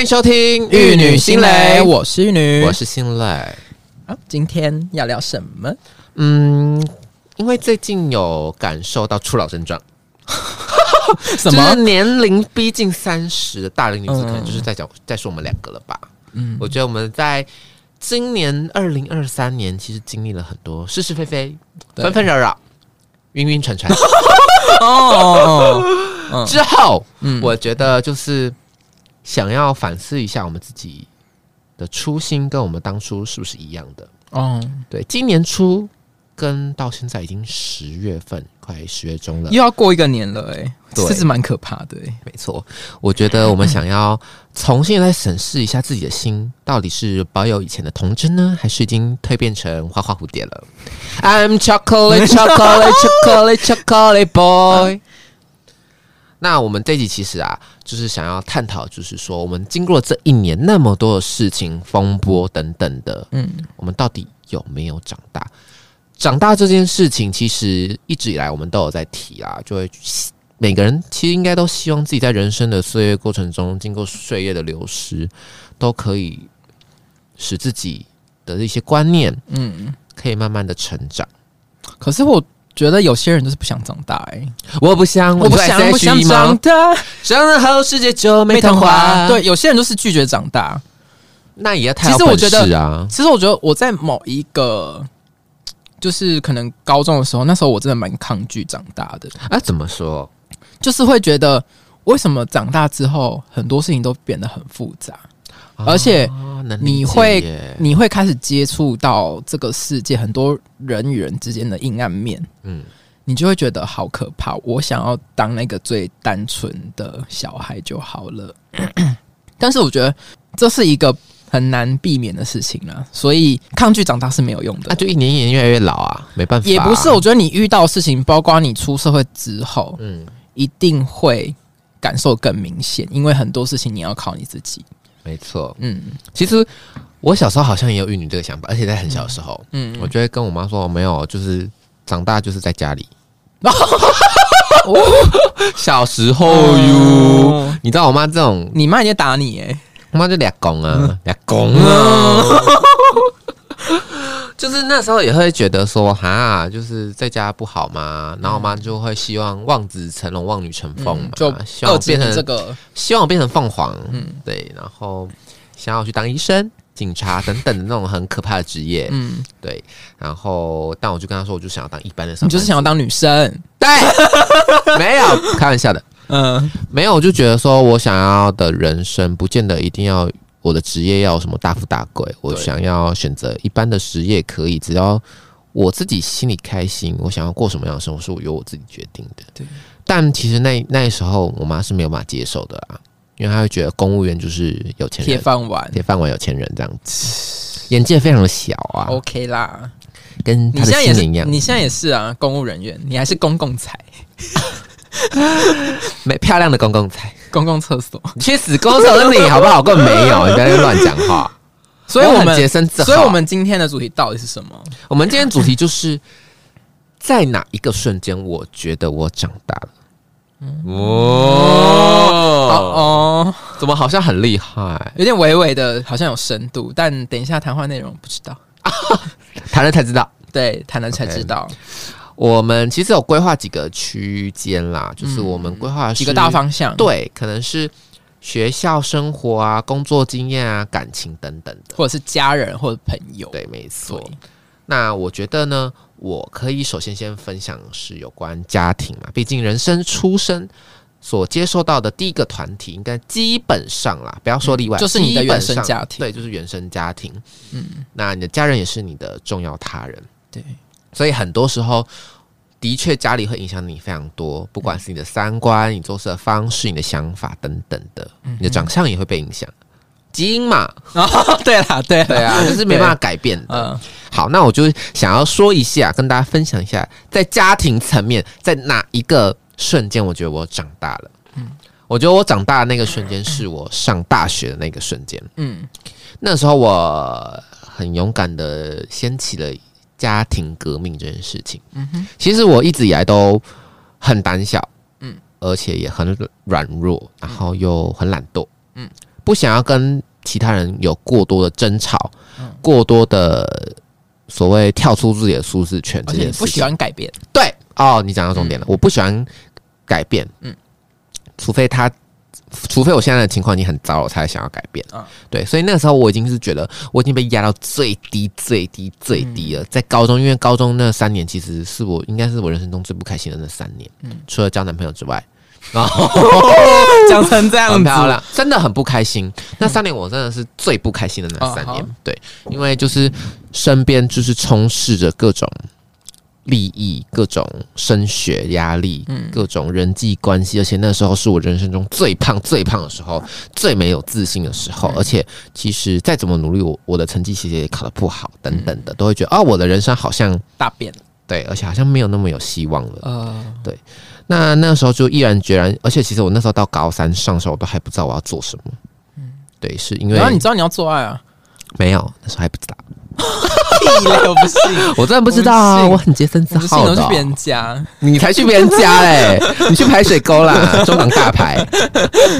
欢迎收听《玉女心蕾，我是玉女，我是心蕾。啊，今天要聊什么？嗯，因为最近有感受到初老症状，什么？年龄逼近三十的大龄女子，嗯可能就是在讲在说我们两个了吧？嗯，我觉得我们在今年二零二三年，其实经历了很多是是非非、纷纷扰扰、晕晕沉沉 哦，嗯。之后，嗯。我觉得就是想要反思一下我们自己的初心跟我们当初是不是一样的。哦，对，今年初跟到现在已经十月份，快十月中了。又要过一个年了，哎，对这是蛮可怕的，哎，没错，我觉得我们想要重新来审视一下自己的心，到底是保有以前的童真呢，还是已经蜕变成花花蝴蝶了？I'm chocolate, chocolate, chocolate, chocolate boy。那我们这一集其实啊，就是想要探讨，就是说我们经过这一年那么多的事情、风波等等的，嗯，我们到底有没有长大？长大这件事情，其实一直以来我们都有在提啊，就会每个人其实应该都希望自己在人生的岁月过程中，经过岁月的流失，都可以使自己的一些观念，嗯，可以慢慢的成长。可是我觉得有些人就是不想长大，哎，我不想，我不想，不想长大，长大后世界就没童话。对，，有些人就是拒绝长大。那也要太有其实我觉得其实我觉得我在某一个，就是可能高中的时候，那时候我真的蛮抗拒长大的。啊，怎么说？就是会觉得为什么长大之后很多事情都变得很复杂，而且你会你会开始接触到这个世界很多人与人之间的阴暗面，嗯你就会觉得好可怕。我想要当那个最单纯的小孩就好了，但是我觉得这是一个很难避免的事情啊，所以抗拒长大是没有用的。那就一年一年越来越老啊，没办法啊、也不是，我觉得你遇到的事情，包括你出社会之后，嗯，一定会感受更明显，因为很多事情你要靠你自己。没错。嗯其实我小时候好像也有玉女这个想法，而且在很小的时候，嗯，我就会跟我妈说，没有，就是长大就是在家里。小时候哟，哦你知道我妈这种，你妈已经打你哎、我妈就俩公啊，俩公啊。就是那时候也会觉得说，哈，就是在家不好嘛，然后我妈就会希望望子成龙，望女成凤嘛，嗯就希望变成这个。希望我变成凤凰，嗯。嗯，对，然后想要去当医生、警察等等的那种很可怕的职业，嗯，对，然后但我就跟他说，我就想要当一般的上班，你就是想要当女生，对，没有开玩笑的，嗯。没有，我就觉得说我想要的人生，不见得一定要我的职业要什么大富大贵，我想要选择一般的职业可以，只要我自己心里开心，我想要过什么样的生活是我由我自己决定的。对，但其实那那时候我妈是没有办法接受的啊，因为她会觉得公务员就是有钱人铁，饭碗。铁饭碗有钱人这样子，眼界非常的小啊，，OK 啦。跟你现在也是，一样，你现在也是啊，公务人员，你还是公共财、没漂亮的公共财，公共厕所，你去死公厕的你好不好？根本没有，你不要乱讲话。所以我们洁身自好。所以我们今天的主题到底是什么？我们今天主题就是在哪一个瞬间，我觉得我长大了。哦哦，哦，怎么好像很厉害？有点微微的，好像有深度，但等一下谈话内容不知道，谈了才知道。对，谈了才知道我们其实有规划几个区间啦，就是我们规划几个大，方向，，对，可能是学校生活啊、工作经验啊、感情等等的。或者是家人或者朋友，对，没错。那我觉得呢，我可以首先先分享是有关家庭嘛，毕竟人生出生所接受到的第一个团体，应该基本上啦，不要说例外，嗯就是你的原生家庭。对，就是原生家庭。嗯，那你的家人也是你的重要他人，对，所以很多时候。的确，家里会影响你非常多，不管是你的三观、你做事的方式、你的想法等等的，嗯你的长相也会被影响。基因嘛，哦，对啦，对对啊，就是没办法改变的。嗯，好，那我就想要说一下，跟大家分享一下，在家庭层面，在哪一个瞬间，我觉得我长大了。嗯，我觉得我长大的那个瞬间，是我上大学的那个瞬间。嗯那时候我很勇敢的掀起了家庭革命这件事情。嗯哼，其实我一直以来都很胆小，嗯。嗯，而且也很软弱，然后又很懒惰，嗯。嗯，不想要跟其他人有过多的争吵，嗯。过多的所谓跳出自己的舒适圈而这件事情。且不喜欢改变，对哦，你讲到重点了，我不喜欢改变，嗯嗯，除非他。除非我现在的情况已经很糟了，我才想要改变。啊对，所以那个时候我已经是觉得我已经被压到最低、最低、最低了。在高中，因为高中那三年其实是我应该是我人生中最不开心的那三年，除了交男朋友之外，然后讲成这样子，很漂亮，真的很不开心。那三年我真的是最不开心的那三年，哦对，因为就是身边就是充斥着各种利益、各种升学压力、嗯各种人际关系，而且那时候是我人生中最胖、最胖的时候，最没有自信的时嗯候。而且其实再怎么努力，我我的成绩其实也考得不好，等等嗯的，都会觉得啊、我的人生好像大变了，对，而且好像没有那么有希望了。呃，那那时候就毅然决然，而且其实我那时候到高三上的时候，我都还不知道我要做什么。对，是因为然后你知道你要做爱啊？没有那时候还不知道，屁嘞，我不信，我真的不知道啊，我我很洁身自好的哦、我去别人家，你才去别人家嘞，你去排水沟啦，中港大排。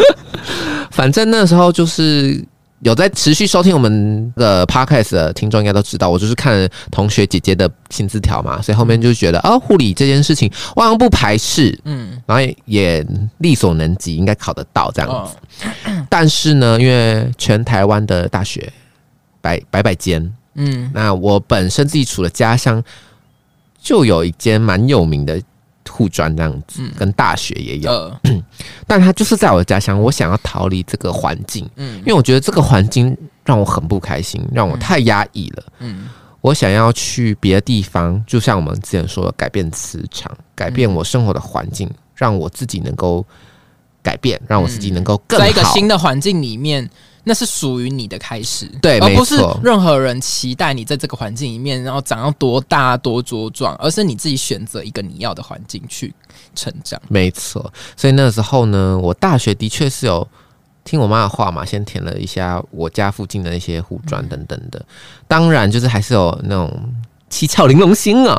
反正那时候就是有在持续收听我们的 podcast 的听众应该都知道，我就是看同学姐姐的薪资条嘛，所以后面就觉得啊，护理这件事情我好像不排斥，嗯，然后也也力所能及，应该考得到这样。子。哦，但是呢，因为全台湾的大学百百百间，嗯，那我本身自己除了家乡就有一间蛮有名的护专这样子，嗯。跟大学也有，呃，但它就是在我的家乡，我想要逃离这个环境，嗯。因为我觉得这个环境让我很不开心，让我太压抑了。嗯。我想要去别的地方，就像我们之前说的，改变磁场，改变我生活的环境，让我自己能够改变，让我自己能够更好。在一个新的环境里面，那是属于你的开始，对而不是任何人期待你在这个环境里面，然后长到多大多茁壮，而是你自己选择一个你要的环境去成长。没错，所以那时候呢，我大学的确是有听我妈的话嘛，先填了一下我家附近的那些护专等等的，当然就是还是有那种七窍玲珑心啊，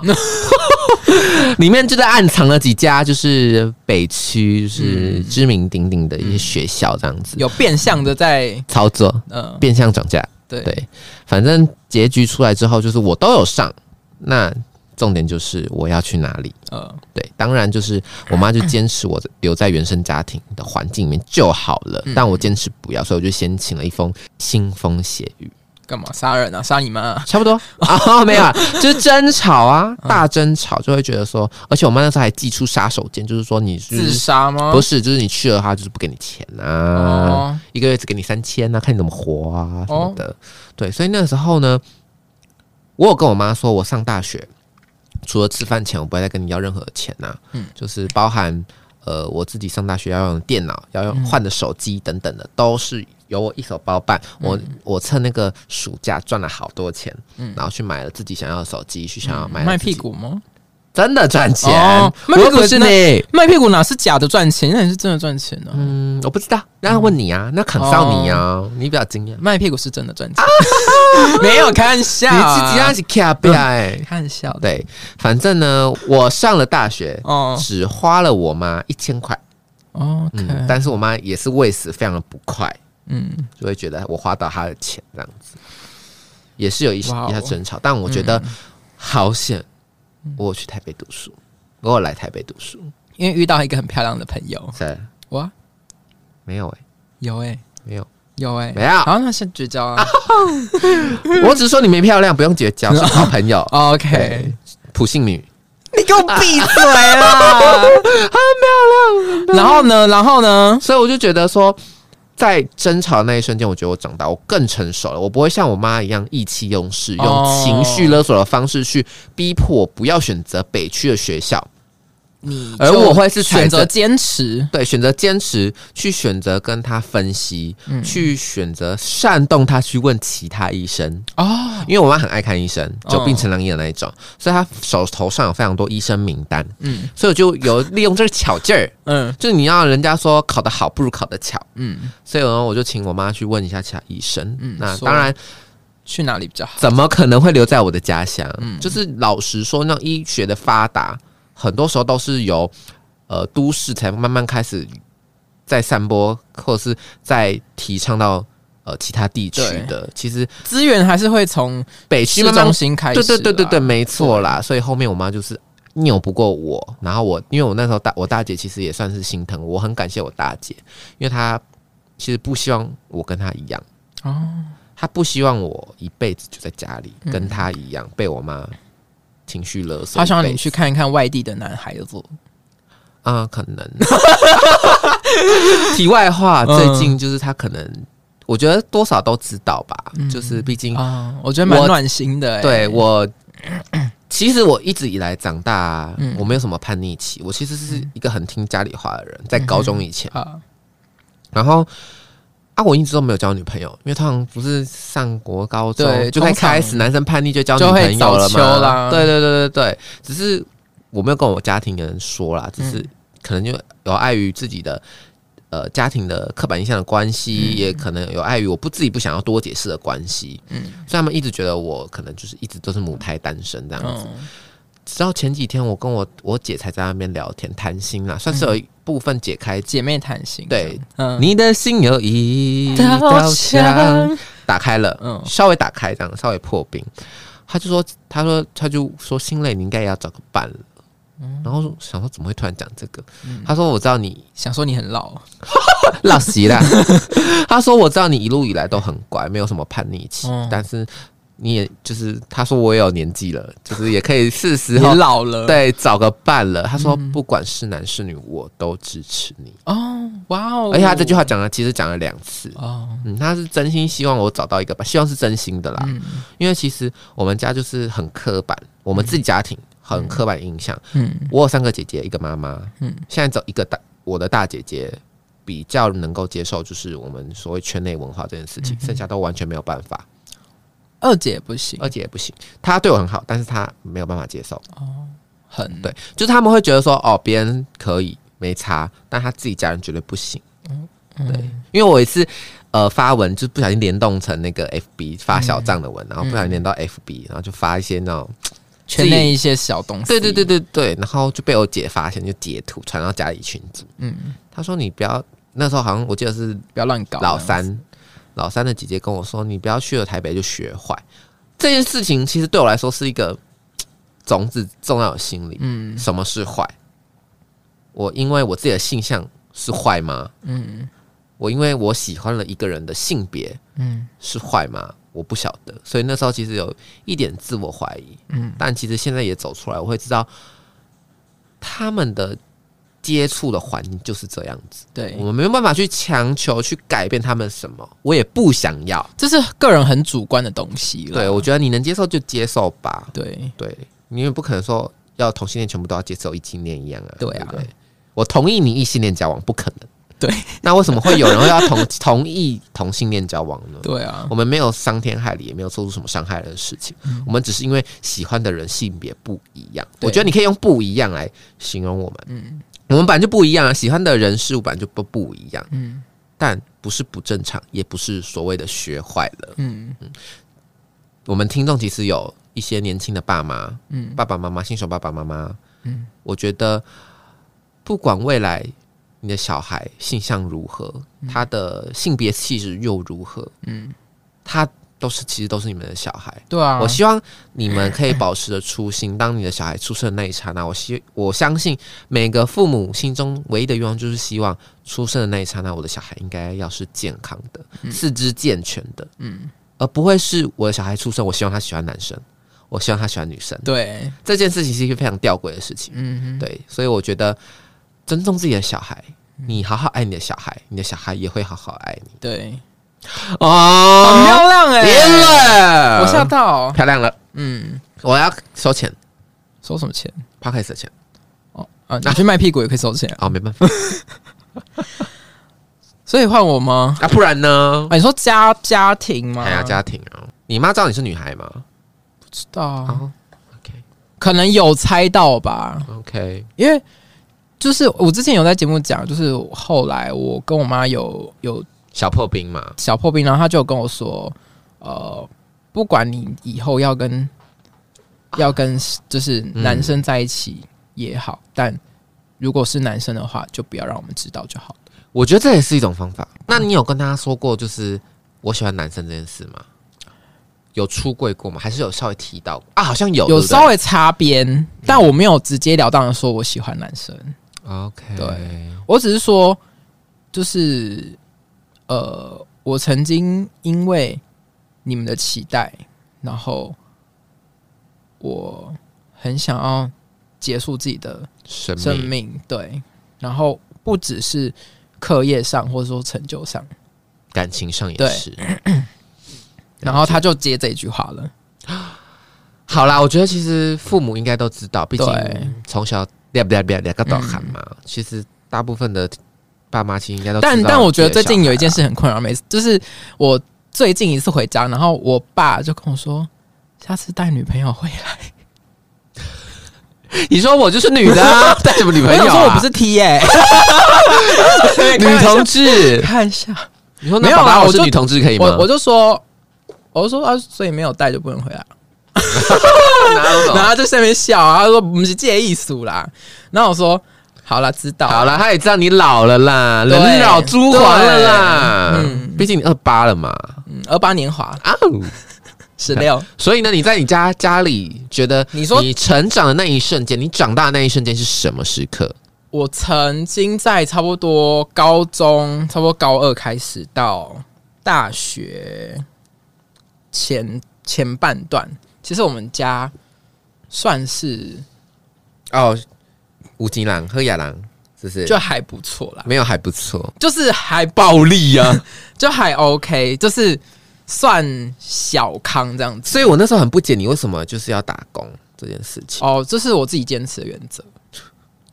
里面就在暗藏了几家就是北区就是知名鼎鼎的一些学校这样子、有变相的在操作，呃，变相涨价，对。对，反正结局出来之后，就是我都有上，那重点就是我要去哪里。呃，对，当然就是我妈就坚持我留在原生家庭的环境里面就好了，但我坚持不要，所以我就先请了一封腥风血雨，干嘛杀人啊？杀你们、啊？差不多啊，没有啊，就是争吵啊，大争吵就会觉得说，而且我妈那时候还寄出杀手锏，就是说你是自杀吗？不是，就是你去了，她就是不给你钱啊，哦，一个月只给你三千啊，看你怎么活啊什么哦的。对，所以那时候呢，我有跟我妈说，我上大学除了吃饭钱，我不会再跟你要任何的钱呐、嗯就是包含呃我自己上大学要用电脑、要用换的手机等等的，都是由我一手包办。我我趁那个暑假赚了好多钱，然后去买了自己想要的手机，去想要买卖屁，股吗？真的赚钱，哦卖屁股是你。卖屁股哪是假的赚钱？那你是真的赚钱呢、嗯，我不知道，那要问你啊，那肯少你啊，你比较经验。卖屁股是真的赚钱，没有开玩笑、你啊，自己要是卡比哎，开玩笑。对，反正呢，我上了大学，哦只花了我妈一千块，哦，OK，嗯，但是我妈也是为此非常的不快，嗯，就会觉得我花到他的钱这样子，也是有一哇哦一下争吵，但我觉得好险，我有去台北读书，我有来台北读书，因为遇到一个很漂亮的朋友，谁？我，没有哎、有哎、没有，有哎、没有好，那先绝交啊。我只是说你没漂亮，不用绝交，是好朋友。OK，普信女，你给我闭嘴啦！很漂亮。然后呢？然后呢？所以我就觉得说，在争吵的那一瞬间，我觉得我长大，我更成熟了。我不会像我妈一样意气用事，哦用情绪勒索的方式去逼迫我不要选择北区的学校。你而我会是选择坚持，对，选择坚持，去选择跟他分析，嗯。去选择煽动他去问其他医生。哦，因为我妈很爱看医生，久病哦成良医的那一种，所以她手头上有非常多医生名单，嗯。所以我就有利用这个巧劲儿，嗯。就是你要人家说考得好不如考得巧，嗯，所以呢，我就请我妈去问一下其他医生。嗯那当然，去哪里比较好？怎么可能会留在我的家乡？嗯。就是老实说，那医学的发达，很多时候都是由呃都市才慢慢开始在散播或者是在提倡到呃其他地区的，其实资源还是会从北区中心开始对啦。对对对对，没错啦。所以后面我妈就是拗不过我，然后我因为我那时候大我大姐其实也算是心疼我，我很感谢我大姐，因为她其实不希望我跟她一样，哦，她不希望我一辈子就在家里嗯跟她一样被我妈情绪勒索。他想你去看一看外地的男孩子。啊、可能。题外话，嗯最近就是他可能，我觉得多少都知道吧，就是毕竟啊，我觉得蛮暖心的、欸。对我，其实我一直以来长大，嗯我没有什么叛逆期，我其实是一个很听家里话的人，在高中以前，啊，然后。啊，我一直都没有交女朋友，因为通常不是上国高中就在开始男生叛逆就交女朋友了嘛？对对对对对，只是我没有跟我家庭的人说啦，只是嗯可能就有碍于自己的呃家庭的刻板印象的关系，嗯也可能有碍于我不自己不想要多解释的关系，嗯所以他们一直觉得我可能就是一直都是母胎单身这样子。嗯直到前几天，我跟我我姐才在那边聊天谈心啦，算是有一部分解开。姐妹谈心。对，嗯，你的心有一道道墙，打开了，嗯稍微打开这样，稍微破冰。他就说，他说，他就说，心累，你应该也要找个伴了。嗯然后想说怎么会突然讲这个？他说我知道你想说你很老，老习啦。他说我知道你一路以来都很乖，没有什么叛逆期，嗯但是你也就是他说我也有年纪了，就是也可以是时你候老了。对，找个伴了。他说，嗯不管是男是女，我都支持你。哦，哇哦！而且他这句话讲了，其实讲了两次。哦，嗯，他是真心希望我找到一个吧，希望是真心的啦。嗯因为其实我们家就是很刻板，我们自己家庭很刻板印象。嗯我有三个姐姐，一个妈妈。嗯嗯，现在只有一个大，我的大姐姐比较能够接受，就是我们所谓圈内文化这件事嗯情，剩下都完全没有办法。二姐不行，二姐也不行，她对我很好，但是她没有办法接受。哦很对，就是他们会觉得说，哦，别人可以没差，但他自己家人绝对不行。嗯对，因为我一次呃发文就不小心联动成那个 FB 发小账的文，然后不小心连到 FB，然后就发一些那种，圈内一些小东西。对对对，对对，然后就被我姐发现，就截图传到家里群组。嗯，她说你不要，那时候好像我记得是不要乱搞。老三，老三的姐姐跟我说，你不要去了台北就学坏。这件事情其实对我来说是一个种子种在我心里。嗯什么是坏？我因为我自己的性向是坏吗？嗯我因为我喜欢了一个人的性别嗯是坏吗？我不晓得，所以那时候其实有一点自我怀疑，嗯但其实现在也走出来，我会知道他们的接触的环境就是这样子，对我，们没有办法去强求去改变他们什么，我也不想要。这是个人很主观的东西了。对我觉得你能接受就接受吧，对对，你也不可能说要同性恋全部都要接受异性恋一样啊。对啊我同意你异性恋交往，不可能。对，那为什么会有人会要同同意同性恋交往呢？对啊，我们没有伤天害理，也没有做出什么伤害人的事情。我们只是因为喜欢的人性别不一样。我觉得你可以用不一样来形容我们。嗯我们本来就不一样啊，喜欢的人事物本来就不不一样，嗯。但不是不正常，也不是所谓的学坏了。嗯。我们听众其实有一些年轻的爸妈，嗯。爸爸妈妈，新手爸爸妈妈，嗯。我觉得不管未来你的小孩性向如何，他的性别气质又如何，嗯，他都是其实都是你们的小孩。对啊，我希望你们可以保持着初心。当你的小孩出生的那一刹那，我希我相信每个父母心中唯一的愿望就是希望出生的那一刹那，我的小孩应该要是健康的、四肢健全的，嗯而不会是我的小孩出生，我希望他喜欢男生，我希望他喜欢女生。对，这件事情是一个非常吊诡的事情。嗯哼对，所以我觉得尊重自己的小孩，你好好爱你的小孩，你的小孩也会好好爱你。对，哦很漂亮哎，bien 了，我吓到，漂亮了。嗯，我要收钱收什么钱？p o d c a s 的钱哦啊，拿去卖屁股也可以收钱啊，哦，没办法 所以换我吗？啊，不然呢？啊，你说家家庭吗？还要家庭啊？你妈知道你是女孩吗？不知道，OK 可能有猜到吧，OK，因为就是我之前有在节目讲，就是后来我跟我妈有有小破冰嘛，小破冰，然后他就跟我说，呃，不管你以后要跟要跟就是男生在一起也好，但如果是男生的话，就不要让我们知道就好。我觉得这也是一种方法。那你有跟他说过，就是我喜欢男生这件事吗？有出柜过吗？还是有稍微提到啊？好像有，有稍微擦边，但我没有直截了当的说我喜欢男生。OK，对我只是说，就是呃，我曾经因为你们的期待，然后我很想要结束自己的生生命命，对，然后不只是课业上或者说成就上，感情上也是。然后他就接这一句话了。好啦，我觉得其实父母应该都知道，毕竟从小两两两两个导喊嘛。其实大部分的爸妈其实应该都知道但但我觉得最近有一件事很困扰，每次就是我最近一次回家，然后我爸就跟我说，下次带女朋友回来。你说我就是女的、啊，带什么女朋友、啊？想说我不是 T 耶、女同志。看一下，你说没有那爸爸啦我是女同志可以吗？我我就说，我就说啊，所以没有带就不能回来。然后他就在那边笑啊，他说不是这个意思啦。然后我说好了，知道好了，他也知道你老了啦，人老珠黄了啦。嗯嗯，毕竟你二八了嘛。嗯，二八年华啊，十六，所以呢，你在你家家里觉得，你说你成长的那一瞬间，你长大的那一瞬间是什么时刻？我曾经在差不多高中，差不多高二开始到大学前前半段，其实我们家算是哦，吴金郎、和亚郎，是不是？就还不错啦，没有还不错，就是还暴力啊！就还 OK，就是算小康这样子。所以我那时候很不解，你为什么就是要打工这件事情。哦，这是我自己坚持的原则，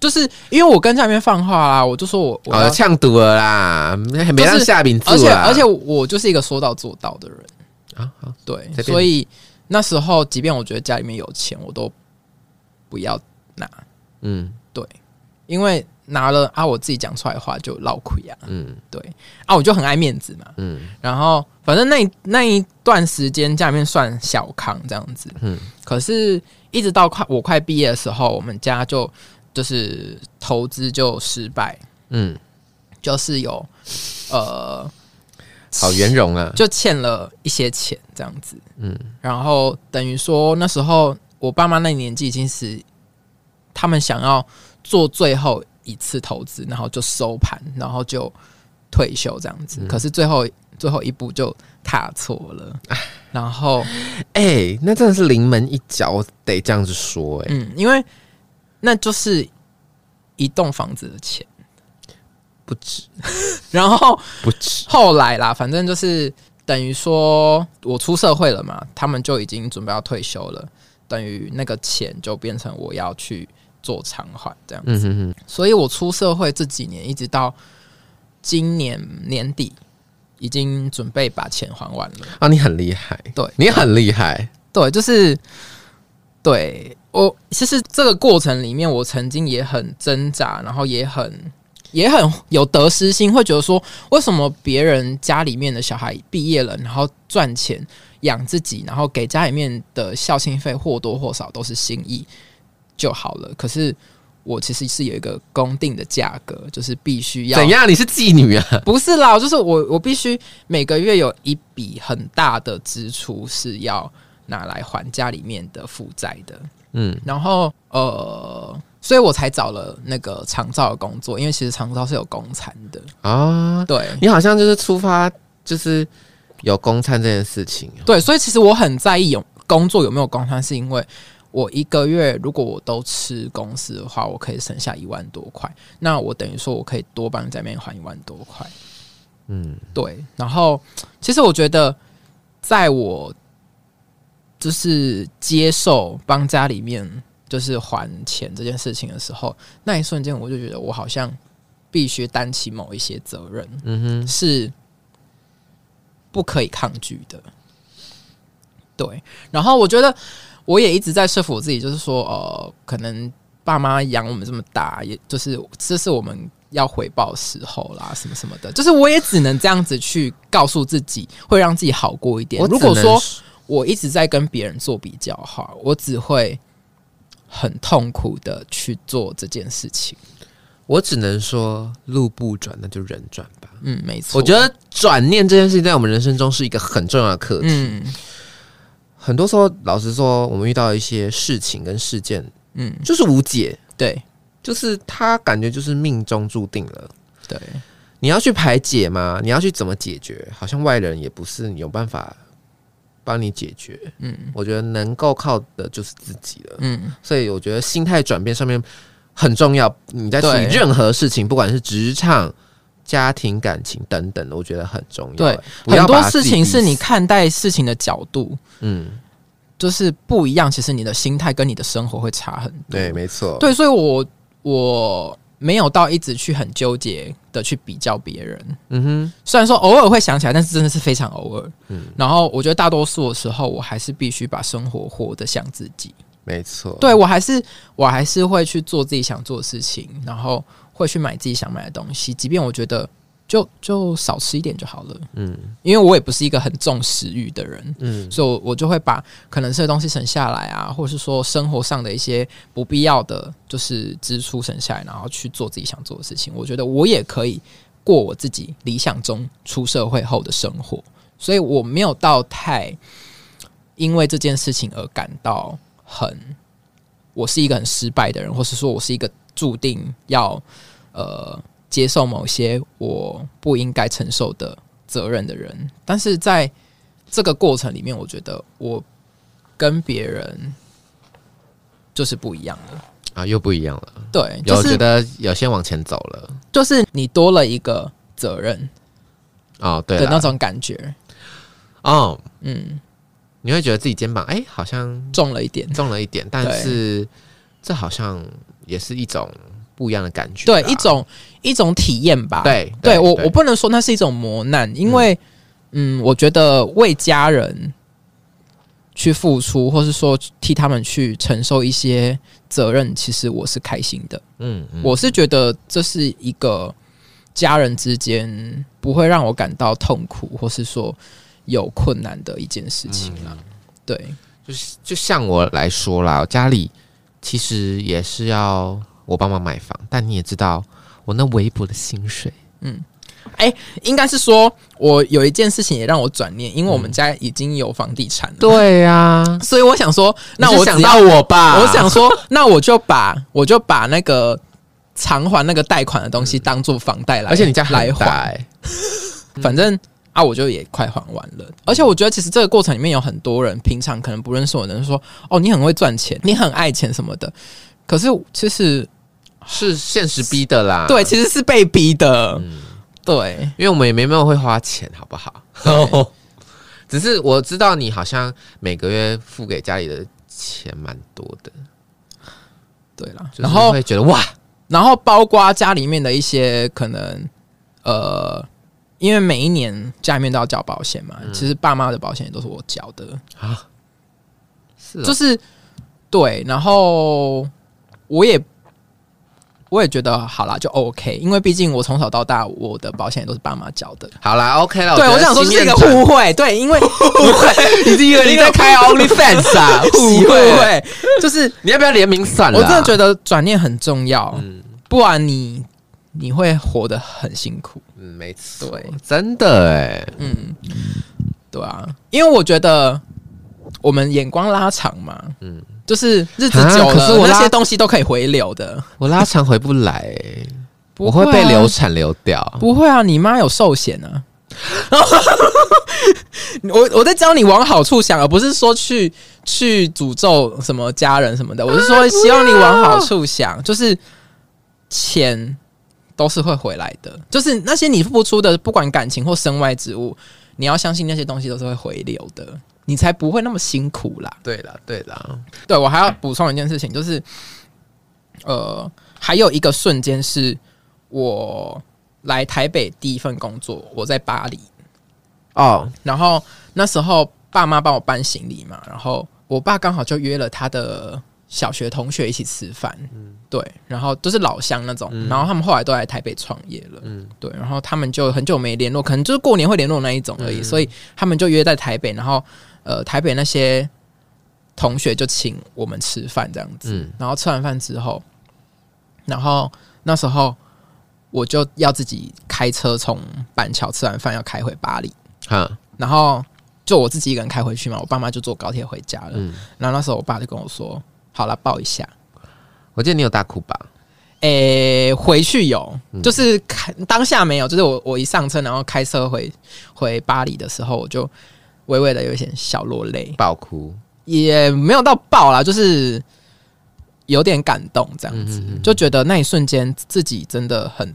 就是因为我跟家里面放话啦，我就说我我呛赌了啦，没没让下饼住而且而且我就是一个说到做到的人，啊好对所以那时候即便我觉得家里面有钱，我都不要拿，嗯因为拿了啊，我自己讲出来的话就老亏啊，嗯。对。啊，我就很爱面子嘛，嗯。然后反正那那一段时间家里面算小康这样子，嗯，可是一直到快我快毕业的时候，我们家就就是投资就失败，嗯，就是有呃好圆融啊，就欠了一些钱这样子，嗯。然后等于说那时候我爸妈那年纪已经是他们想要做最后一次投资，然后就收盘，然后就退休这样子。可是最后最后一步就踏错了，然后哎、那真的是临门一脚，我得这样子说、哎、嗯，因为那就是一栋房子的钱，不止。然后不止，后来啦，反正就是等于说我出社会了嘛，他们就已经准备要退休了，等于那个钱就变成我要去做偿还这样。嗯哼哼，所以我出社会这几年，一直到今年年底，已经准备把钱还完了。啊，你很厉害，对你很厉害，对，就是对我其实这个过程里面，我曾经也很挣扎，然后也很也很有得失心，会觉得说，为什么别人家里面的小孩毕业了，然后赚钱养自己，然后给家里面的孝心费或多或少都是心意就好了，可是。我其实是有一个公定的价格，就是必须要怎样？你是妓女啊？不是啦，就是我我必须每个月有一笔很大的支出是要拿来还家里面的负债的，嗯，然后呃，所以我才找了那个长照的工作，因为其实长照是有公餐的，啊，对你好像就是出发就是有公餐这件事情，对，所以其实我很在意有工作有没有公餐，是因为我一个月如果我都吃公司的话，我可以省下一万多块，那我等于说我可以多帮家里面还一万多块。嗯对，然后其实我觉得，在我就是接受帮家里面就是还钱这件事情的时候，那一瞬间我就觉得我好像必须担起某一些责任，嗯哼，是不可以抗拒的。对，然后我觉得我也一直在说服我自己，就是说，呃，可能爸妈养我们这么大，也就是这是我们要回报时候啦，什么什么的，就是我也只能这样子去告诉自己，会让自己好过一点。我如果说我一直在跟别人做比较哈，我只会很痛苦的去做这件事情。我只能说路不转，那就人转吧。嗯，没错。我觉得转念这件事情在我们人生中是一个很重要的课题。嗯很多时候，老实说，我们遇到一些事情跟事件，嗯，就是无解，对就是他感觉就是命中注定了。对，你要去排解吗？你要去怎么解决？好像外人也不是有办法帮你解决。嗯我觉得能够靠的就是自己了。嗯所以我觉得心态转变上面很重要。你在处理对任何事情，不管是职场、家庭、感情等等的，我觉得很重要。对，很多事情是你看待事情的角度嗯，就是不一样，其实你的心态跟你的生活会差很多。对，没错，对，所以我我没有到一直去很纠结的去比较别人。嗯哼，虽然说偶尔会想起来，但是真的是非常偶尔。嗯然后我觉得大多数的时候，我还是必须把生活活得像自己。没错，对我还是我还是会去做自己想做的事情，然后会去买自己想买的东西，即便我觉得就就少吃一点就好了。嗯因为我也不是一个很重食欲的人，嗯所以我我就会把可能吃的东西省下来啊，或者是说生活上的一些不必要的就是支出省下来，然后去做自己想做的事情。我觉得我也可以过我自己理想中出社会后的生活，所以我没有到太因为这件事情而感到很我是一个很失败的人，或是说我是一个注定要呃接受某些我不应该承受的责任的人。但是在这个过程里面，我觉得我跟别人就是不一样了。啊，又不一样了。对，有觉就是得有先往前走了就是你多了一个责任哦，对的那种感觉，哦，嗯，你会觉得自己肩膀哎、好像重了一点。重了一点，但是这好像也是一种不一样的感觉对，一种一种体验吧。对对我我不能说那是一种磨难，因为嗯我觉得为家人去付出，或是说替他们去承受一些责任，其实我是开心的。嗯嗯我是觉得这是一个家人之间不会让我感到痛苦，或是说有困难的一件事情啊。嗯对，就是就像我来说啦，家里其实也是要我帮忙买房，但你也知道我那微薄的薪水，应该是说我有一件事情也让我转念，因为我们家已经有房地产了，对呀、所以我想说，那我想到我吧，我想说，那我就把我就把那个偿还那个贷款的东西当做房贷来，而且你家还，大欸。反正啊，我就也快还完了。而且我觉得，其实这个过程里面有很多人平常可能不认识我的人说，哦，你很会赚钱，你很爱钱什么的。可是其实是现实逼的啦，对，其实是被逼的，嗯对。因为我们也没那么会花钱，好不好？只是我知道你好像每个月付给家里的钱蛮多的，对啦，然后会觉得哇，然后包括家里面的一些可能，呃，因为每一年家里面都要缴保险嘛，嗯其实爸妈的保险也都是我缴的，啊是、哦、就是对，然后我也我也觉得好啦，就 OK，因为毕竟我从小到大我的保险也都是爸妈交的。好啦，OK 了。对，我想说是一个互惠，对，因为 互惠，你是以为你在开 OnlyFans 啊？互惠，就是你要不要联名算了？我真的觉得转念很重要，嗯不然你你会活得很辛苦。嗯，没错，对，真的哎，嗯，对啊，因为我觉得我们眼光拉长嘛，嗯，就是日子啊久了，可是我那些东西都可以回流的。我拉长回不来 我会被啊流产流掉。不会啊，你妈有寿险啊。我我在教你往好处想，而不是说去去诅咒什么家人什么的。我是说，希望你往好处想，就是钱都是会回来的，就是那些你付出的，不管感情或身外之物，你要相信那些东西都是会回流的，你才不会那么辛苦啦。对啦，对啦，对我还要补充一件事情，就是呃，还有一个瞬间是我来台北第一份工作，我在巴黎，哦，然后那时候爸妈帮我搬行李嘛，然后我爸刚好就约了他的小学同学一起吃饭，对，然后都是老乡那种，然后他们后来都来台北创业了，嗯。对，然后他们就很久没联络，可能就是过年会联络那一种而已，所以他们就约在台北，然后呃，台北那些同学就请我们吃饭这样子，嗯。然后吃完饭之后，然后那时候我就要自己开车从板桥吃完饭要开回巴黎，哈，然后就我自己一个人开回去嘛，我爸妈就坐高铁回家了。嗯，然后那时候我爸就跟我说：“好了，抱一下。我记得你有大哭吧？”诶、回去有，嗯。就是开当下没有，就是我我一上车，然后开车回回巴黎的时候，我就微微的有一点小落泪，爆哭，也没有到爆啦，就是有点感动这样子，嗯嗯嗯就觉得那一瞬间自己真的很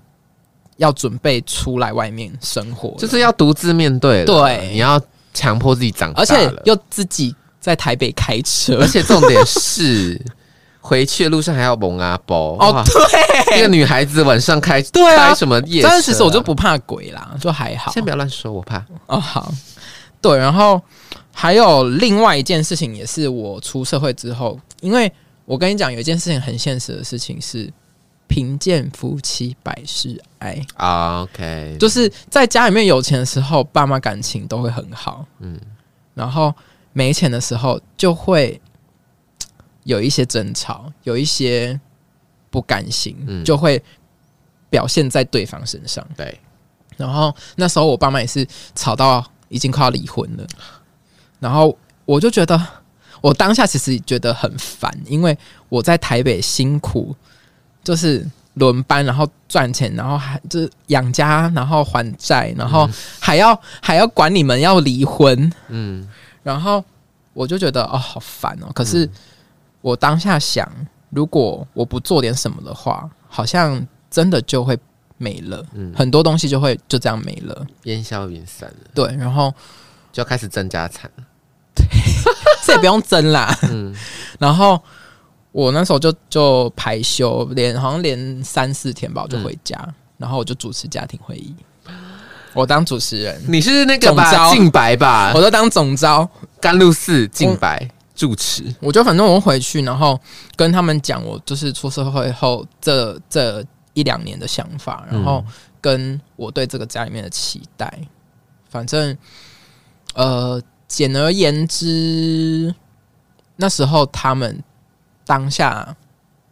要准备出来外面生活，就是要独自面对了，对。你要强迫自己长大而且又自己在台北开车。而，且重点是 回去的路上还要蒙阿包哦，对，一个女孩子晚上开对啊。开什么夜车啊？但是其实我就不怕鬼啦，就还好。先不要乱说，我怕。哦，好，对，然后还有另外一件事情，也是我出社会之后，因为我跟你讲，有一件事情很现实的事情是，贫贱夫妻百事哀，啊 OK，就是在家里面有钱的时候，爸妈感情都会很好，嗯。然后没钱的时候就会有一些争吵，有一些不甘心，嗯就会表现在对方身上。对，然后那时候我爸妈也是吵到已经快要离婚了，然后我就觉得，我当下其实觉得很烦，因为我在台北辛苦，就是轮班，然后赚钱，然后还就是养家，然后还债，然后还要、还要管你们要离婚，嗯然后我就觉得哦好烦哦。可是我当下想，如果我不做点什么的话，好像真的就会没了，嗯，很多东西就会就这样没了。烟消云散了，对，然后就要开始争家产了。这也不用争啦。嗯，然后我那时候就就排休，连好像连三四天吧，我就回家，然后我就主持家庭会议，我当主持人，你是那个总吧？招净白吧我？都当总招，甘露寺静白住持。我就反正我回去，然后跟他们讲我就是出社会后这这一两年的想法，然后跟我对这个家里面的期待。反正呃，简而言之，那时候他们当下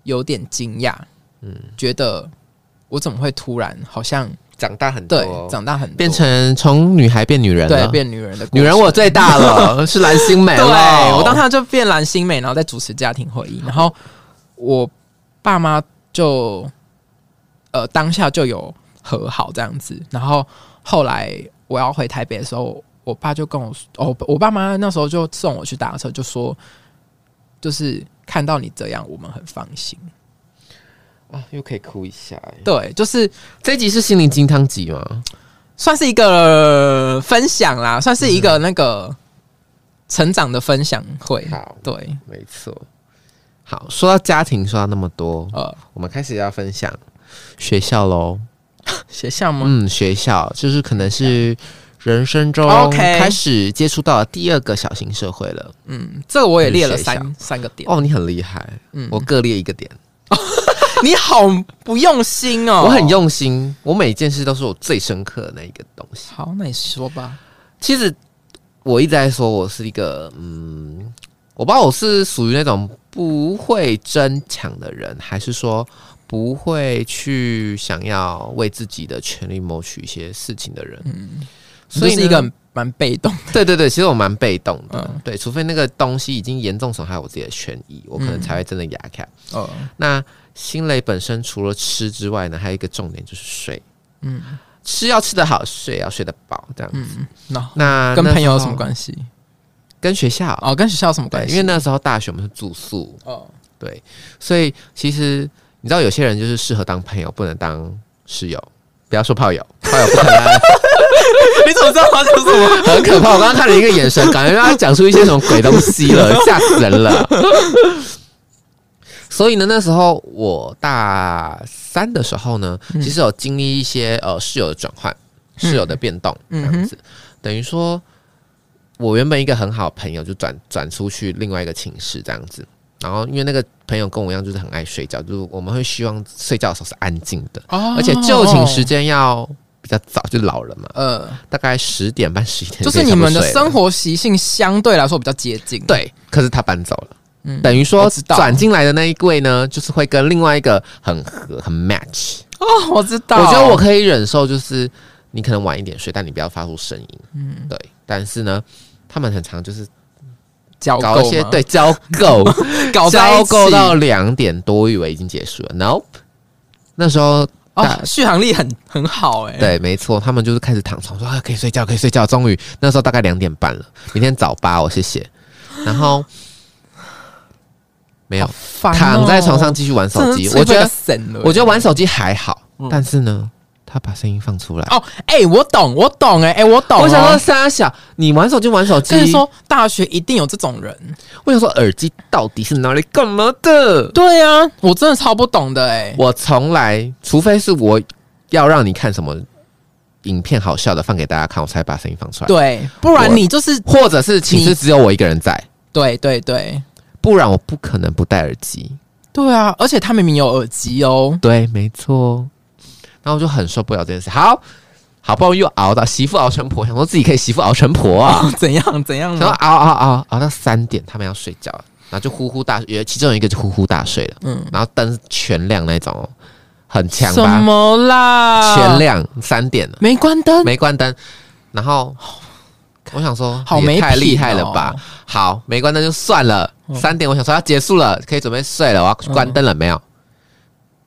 有点惊讶，嗯，觉得我怎么会突然好像长大很多对哦，长大很多变成从女孩变女人对。变女人的女人我最大了，是蓝心美对，了。我当时就变蓝心美，然后在主持家庭会议，然后我爸妈就呃当下就有和好这样子，然后后来我要回台北的时候，我爸就跟我说，哦，我爸妈那时候就送我去打车，就说就是看到你这样，我们很放心。啊，又可以哭一下哎。对，就是这一集是心灵鸡汤集吗？算是一个分享啦，算是一个那个成长的分享会。好，对，没错。好，说到家庭，说到那么多，呃，我们开始要分享学校喽。学校吗？嗯，学校就是可能是人生中开始接触到的第二个小型社会了。嗯，这个我也列了三三个点。哦，你很厉害，嗯我各列一个点。你好不用心哦，我很。用心，我每件事都是我最深刻的那一个东西。好，那你说吧。其实我一直在说，我是一个嗯，我不知道我是属于那种不会争抢的人，还是说不会去想要为自己的权利谋取一些事情的人。嗯，所以是一个蛮被动的。对对对，其实我蛮被动的，嗯对，除非那个东西已经严重损害我自己的权益，我可能嗯才会真的压开。哦，那新蕾本身除了吃之外呢，还有一个重点就是睡，嗯吃要吃得好，睡要睡得饱，这样子。嗯，那那跟朋友有什么？关系？跟学校哦，跟学校有什么关，系？因为那时候大学我们是住宿，哦，对，所以其实你知道有些人就是适合当朋友，不能当室友。不要说炮友，炮友不可能，你怎么知道我要讲什么？很可怕。我刚刚看了一个眼神，感觉他讲出一些什么鬼东西了，吓死人了。所以呢，那时候我大三的时候呢，嗯。其实有经历一些呃室友的转换、室友的变动，这嗯样子，等于说我原本一个很好的朋友就转转出去另外一个寝室这样子。然后因为那个朋友跟我一样，就是很爱睡觉，就是我们会希望睡觉的时候是安静的，哦。而且就寝时间要比较早，就老人嘛，呃，大概十点半、十一点，就是你们的生活习性相对来说比较接近。，对。可是他搬走了，嗯等于说转进来的那一柜呢，就是会跟另外一个很合很 match。哦，我知道。我觉得我可以忍受，就是你可能晚一点睡，但你不要发出声音。嗯，对。但是呢，他们很常就是交搞一些对交够，搞交够到两点多，我以为已经结束了。Nope，那时候哦，续航力很很好哎、，对，没错，他们就是开始躺床说啊，可以睡觉，可以睡觉。终于那时候大概两点半了，明天早八哦，谢谢。然后没有躺在床上继续玩手机，我觉得我觉得玩手机还好，嗯但是呢，他把声音放出来。哦，哎、我懂，我懂、哎，哎，我懂、哦。我想说，沙小，你玩手机玩手机，就是说，大学一定有这种人。我想说，耳机到底是拿来干嘛的？对啊，我真的超不懂的哎、我从来，除非是我要让你看什么影片好笑的放给大家看，我才把声音放出来。，对，不然你就是或者是寝室只有我一个人在，对对对不然我不可能不戴耳机。对啊，而且他明明有耳机哦。对，没错。然后我就很受不了这件事。好，好不容易又熬到媳妇熬成婆，想说自己可以媳妇熬成婆啊。怎样怎样然后？熬熬熬熬到三点，他们要睡觉了，然后就呼呼大，有其中有一个就呼呼大睡了，嗯，然后灯全亮那种哦，很强什吧？么啦？全亮，三点了，没关灯，没关灯，然后我想说，好没太厉害了哦吧？好，没关灯就算了，三点我想说要结束了，可以准备睡了，我要去关灯了，没有？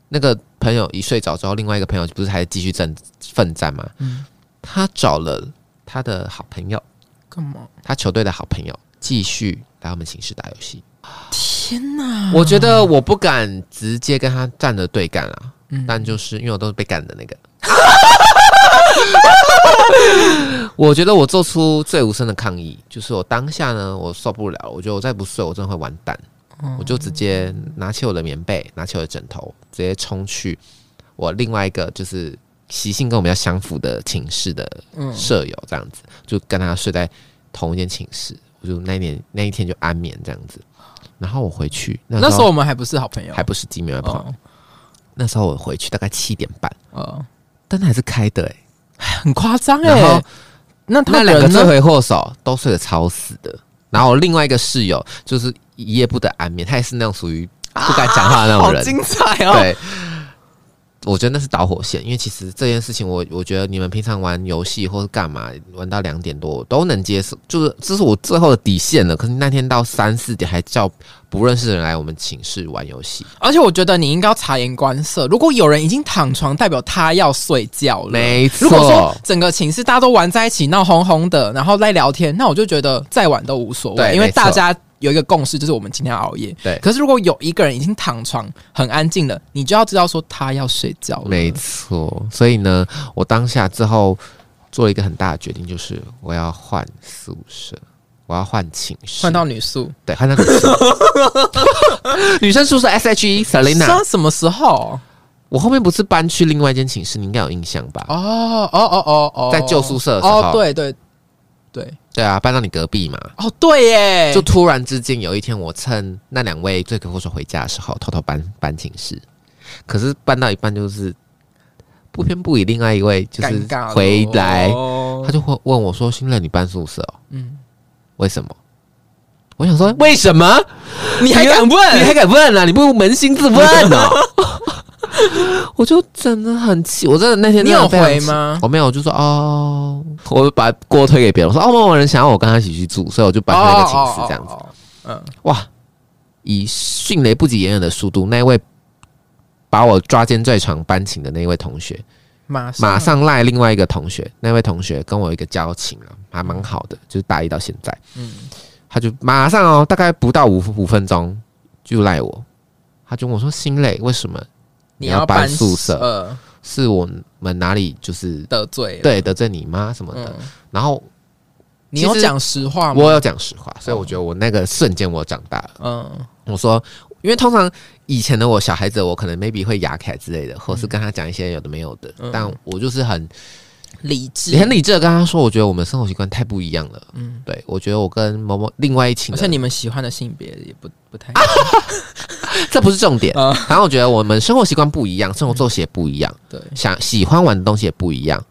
那个朋友一睡着之后，另外一个朋友不是还继续奋奋战吗？嗯他找了他的好朋友，干嘛？他球队的好朋友，继续来我们寝室打游戏。天哪！我觉得我不敢直接跟他站着对干啊，嗯但就是因为我都是被干的那个。我觉得我做出最无声的抗议，就是我当下呢，我受不了，我觉得我再不睡，我真的会完蛋。我就直接拿起我的棉被，拿起我的枕头，直接冲去我另外一个就是习性跟我们要相符的寝室的嗯舍友，这样子就跟他睡在同一间寝室。我就那一年那一天就安眠这样子。然后我回去，那那时时候候我们还不是好朋友，还不是金苗朋友。哦那时候我回去大概七点半，呃，灯还是开的哎、很夸张哎。那他那两个？罪魁祸首都睡得超死的。然后我另外一个室友就是一夜不得安眠，他也是那种属于不敢讲话的那种人。好精彩哦！对，我觉得那是导火线，因为其实这件事情我，我觉得你们平常玩游戏或是干嘛，玩到两点多我都能接受，就是这是我最后的底线了。可是那天到三四点还叫不认识的人来我们寝室玩游戏，而且我觉得你应该要察言观色。如果有人已经躺床，代表他要睡觉了。没错如果说，整个寝室大家都玩在一起，闹哄哄的，然后在聊天，那我就觉得再晚都无所谓，因为大家有一个共识，就是我们今天要熬夜。对可是如果有一个人已经躺床很安静了，你就要知道说他要睡觉了。没错。所以呢，我当下之后做了一个很大的决定，就是我要换宿舍，我要换寝室，换到女宿，对换到女宿 女生宿舍 S H E Selina。上什么时候？我后面不是搬去另外一间寝室，你应该有印象吧？哦哦哦哦哦，在旧宿舍的时候哦，对对对，对啊，搬到你隔壁嘛。哦对耶，就突然之间有一天，我趁那两位罪魁祸首回家的时候，偷偷搬搬寝室，可是搬到一半就是不偏不倚，另外一位就是回来，哦他就会问我说：“新乐，你搬宿舍、哦？嗯，为什么？”我想说为什么？你还敢问？你还敢问啊？你不扪心自问哦？我就真的很气，我真的那天你有回吗？我没有，我就说哦，我把锅推给别人，我说哦，某某人想要我跟他一起去住，所以我就搬去那个寝室这样子。嗯，哇，以迅雷不及掩耳的速度，那位把我抓奸在床搬寝的那一位同学，马上马上赖另外一个同学，那位同学跟我一个交情啊，还蛮好的，就是大一到现在，嗯。他就马上哦，大概不到五五分钟就赖我，他就问我说：“心累，为什么你要搬搬宿舍。呃，是我们哪里就是得罪，对得罪你妈什么的？”嗯，然后你有讲实话吗？我有讲实话，所以我觉得我那个瞬间我长大了。嗯。我说，因为通常以前的我小孩子，我可能 maybe 会牙凯之类的，或是跟他讲一些有的没有的，嗯。但我就是很理智也很理智的跟他说，我觉得我们生活习惯太不一样了。嗯，对，我觉得我跟某某另外一寝的，而且你们喜欢的性别也不不太 这不是重点。啊，然后我觉得我们生活习惯不一样，生活作息也不一样，对，想喜欢玩的东西也不一样。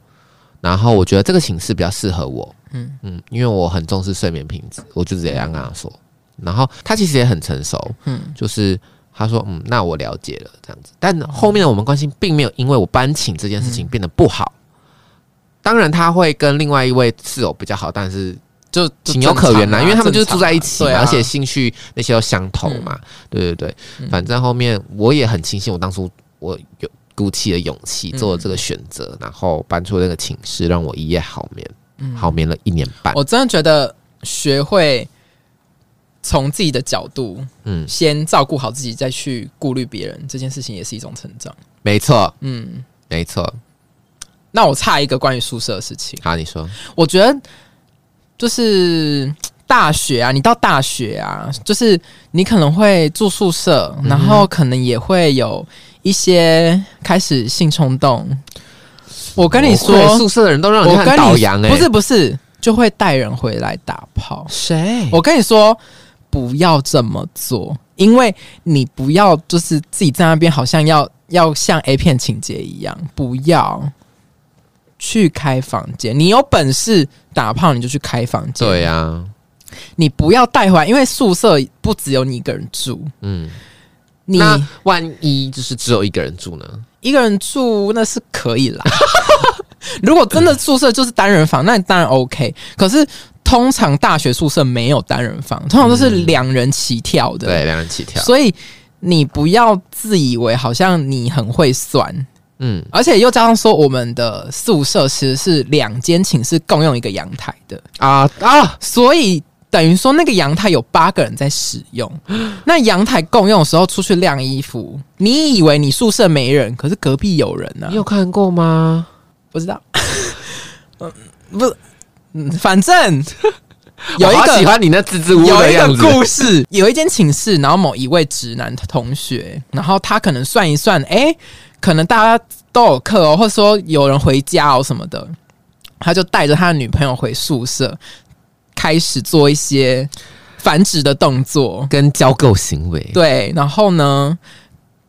然后我觉得这个寝室比较适合我，嗯嗯，因为我很重视睡眠品质，我就直接这样跟他说。然后他其实也很成熟，嗯就是他说嗯，那我了解了这样子。但后面的我们关系并没有因为我搬寝这件事情变得不好。当然他会跟另外一位室友比较好，但是就情有可原啦，因为他们就是住在一起而且兴趣那些都相投嘛。对对对，嗯反正后面我也很庆幸，我当初我有鼓起了勇气嗯做了这个选择，然后搬出那个寝室，让我一夜好眠，好眠了一年半。嗯我真的觉得学会从自己的角度嗯，先照顾好自己，再去顾虑别人，这件事情也是一种成长。没错，嗯，没错。那我差一个关于宿舍的事情，好，你说，我觉得就是大学啊，你到大学啊，就是你可能会住宿舍，然后可能也会有一些开始性冲动。我跟你说，宿舍的人都让你倒洋哎、不是不是，就会带人回来打炮。谁？我跟你说，不要这么做，因为你不要就是自己在那边好像要要像 A 片情节一样，不要去开房间。你有本事打炮，你就去开房间。对呀、啊，你不要带回来，因为宿舍不只有你一个人住，嗯，你那万一就是只有一个人住呢？一个人住那是可以啦。如果真的宿舍就是单人房，那当然 OK。可是通常大学宿舍没有单人房，通常都是两人起跳的。对，两人起跳。所以你不要自以为好像你很会算，嗯，而且又加上说，我们的宿舍其实是两间寝室共用一个阳台的，啊啊，所以等于说那个阳台有八个人在使用。那阳台共用的时候出去晾衣服，你以为你宿舍没人，可是隔壁有人呢、你有看过吗？不知道，嗯，不是，嗯，反正 有一个喜。欢你那支支吾吾有一个的样子。故事，有一间寝室，然后某一位直男同学，然后他可能算一算，哎、可能大家都有课哦，或者说有人回家哦什么的，他就带着他的女朋友回宿舍，开始做一些繁殖的动作。跟交媾行为，对，然后呢，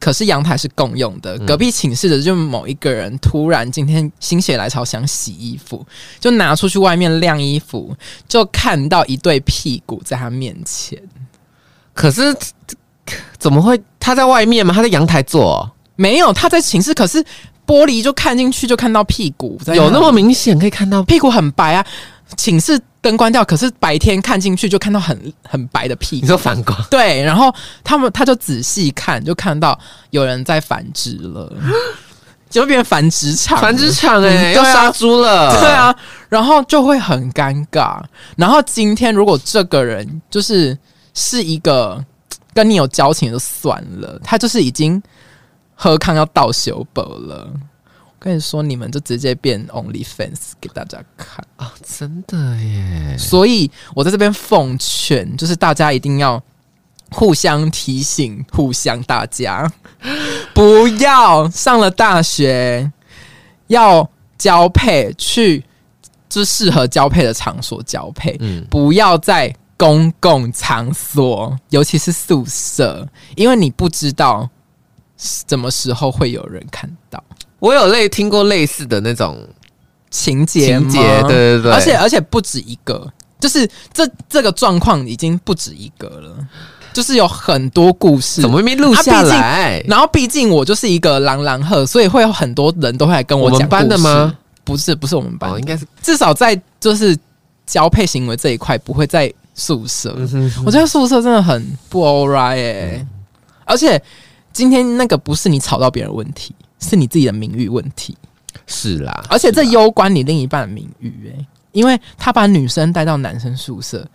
可是阳台是共用的，隔壁寝室的就某一个人突然今天心血来潮想洗衣服，就拿出去外面晾衣服，就看到一对屁股在他面前。可是怎么会？他在外面吗？他在阳台做哦、没有，他在寝室，可是玻璃就看进去就看到屁股，有那么明显可以看到？屁股很白啊？寝室灯关掉，可是白天看进去就看到很很白的屁股。你说反光？对，然后他们他就仔细看，就看到有人在繁殖了，就变成繁殖场，繁殖场哎、要杀猪了。对，啊，然后就会很尴尬。然后今天如果这个人就是是一个跟你有交情就算了，他就是已经喝康要倒修本了。我跟你说，你们就直接变 OnlyFans 给大家看。啊、真的耶！所以我在这边奉劝，就是大家一定要互相提醒，互相大家 不要上了大学要交配去，就是适合交配的场所交配，嗯，不要在公共场所，尤其是宿舍，因为你不知道什么时候会有人看到？我有类听过类似的那种情节情节，对对对，而且而且不止一个，就是这这个状况已经不止一个了，就是有很多故事。怎么没录下来？然后毕竟我就是一个狼狼鹤，所以会有很多人都会来跟讲我们班的吗？不是，不是我们班。哦，，应该是，至少在就是交配行为这一块不会在宿舍。嗯哼我觉得宿舍真的很不 alright 哎、而且今天那个不是你吵到别人问题，是你自己的名誉问题。是啦，而且这攸关你另一半的名誉哎、因为他把女生带到男生宿舍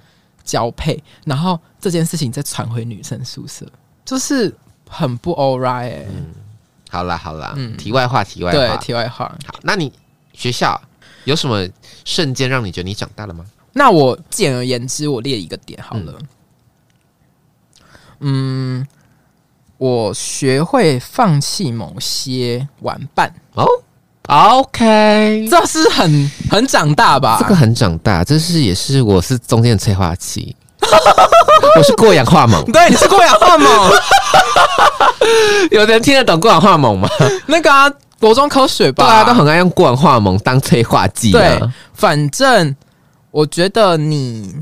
交配，然后这件事情再传回女生宿舍，就是很不 alright 哎、好啦好啦，嗯题外话题外对，话，题外话，好，那你学校有什么瞬间让你觉得你长大了吗？那我简而言之，我列一个点好了。嗯，我学会放弃某些玩伴，哦，OK，这是很很长大吧？这个很长大，这是也是我是中间的催化剂，我是过氧化锰。对，你是过氧化锰 有人听得懂过氧化锰吗？那个啊，国中科学吧？对啊，都很爱用过氧化锰当催化剂、啊。对，反正我觉得你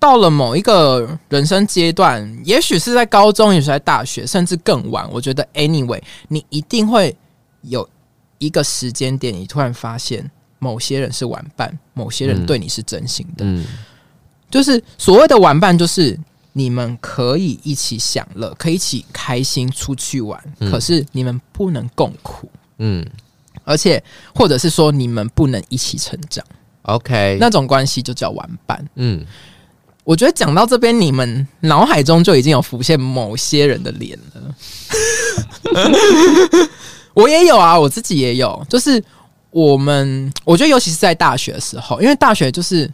到了某一个人生阶段，也许是在高中，也许在大学，甚至更晚。我觉得，anyway，你一定会有一个时间点，你突然发现某些人是玩伴，某些人嗯。对你是真心的。嗯。就是所谓的玩伴，就是你们可以一起享乐，可以一起开心出去玩，嗯。可是你们不能共苦，嗯。而且或者是说你们不能一起成长，，OK，那种关系就叫玩伴。嗯我觉得讲到这边，你们脑海中就已经有浮现某些人的脸了。我也有啊，我自己也有，就是我们，我觉得尤其是在大学的时候，因为大学就是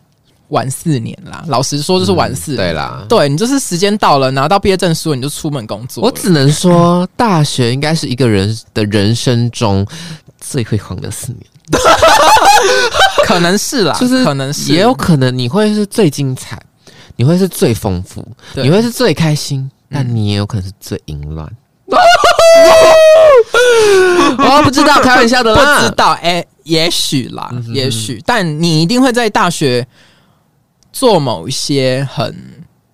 玩四年啦。老实说，就是玩四年。对啦，对你就是时间到了，拿到毕业证书，你就出门工作。我只能说，大学应该是一个人的人生中最辉煌的四年，可能是啦，就是可能是也有可能你会是最精彩，你会是最丰富，你会是最开心，但你也有可能是最淫乱。我不知道，开玩笑的啦不。知道，哎、也许啦，嗯也许，但你一定会在大学做某一些很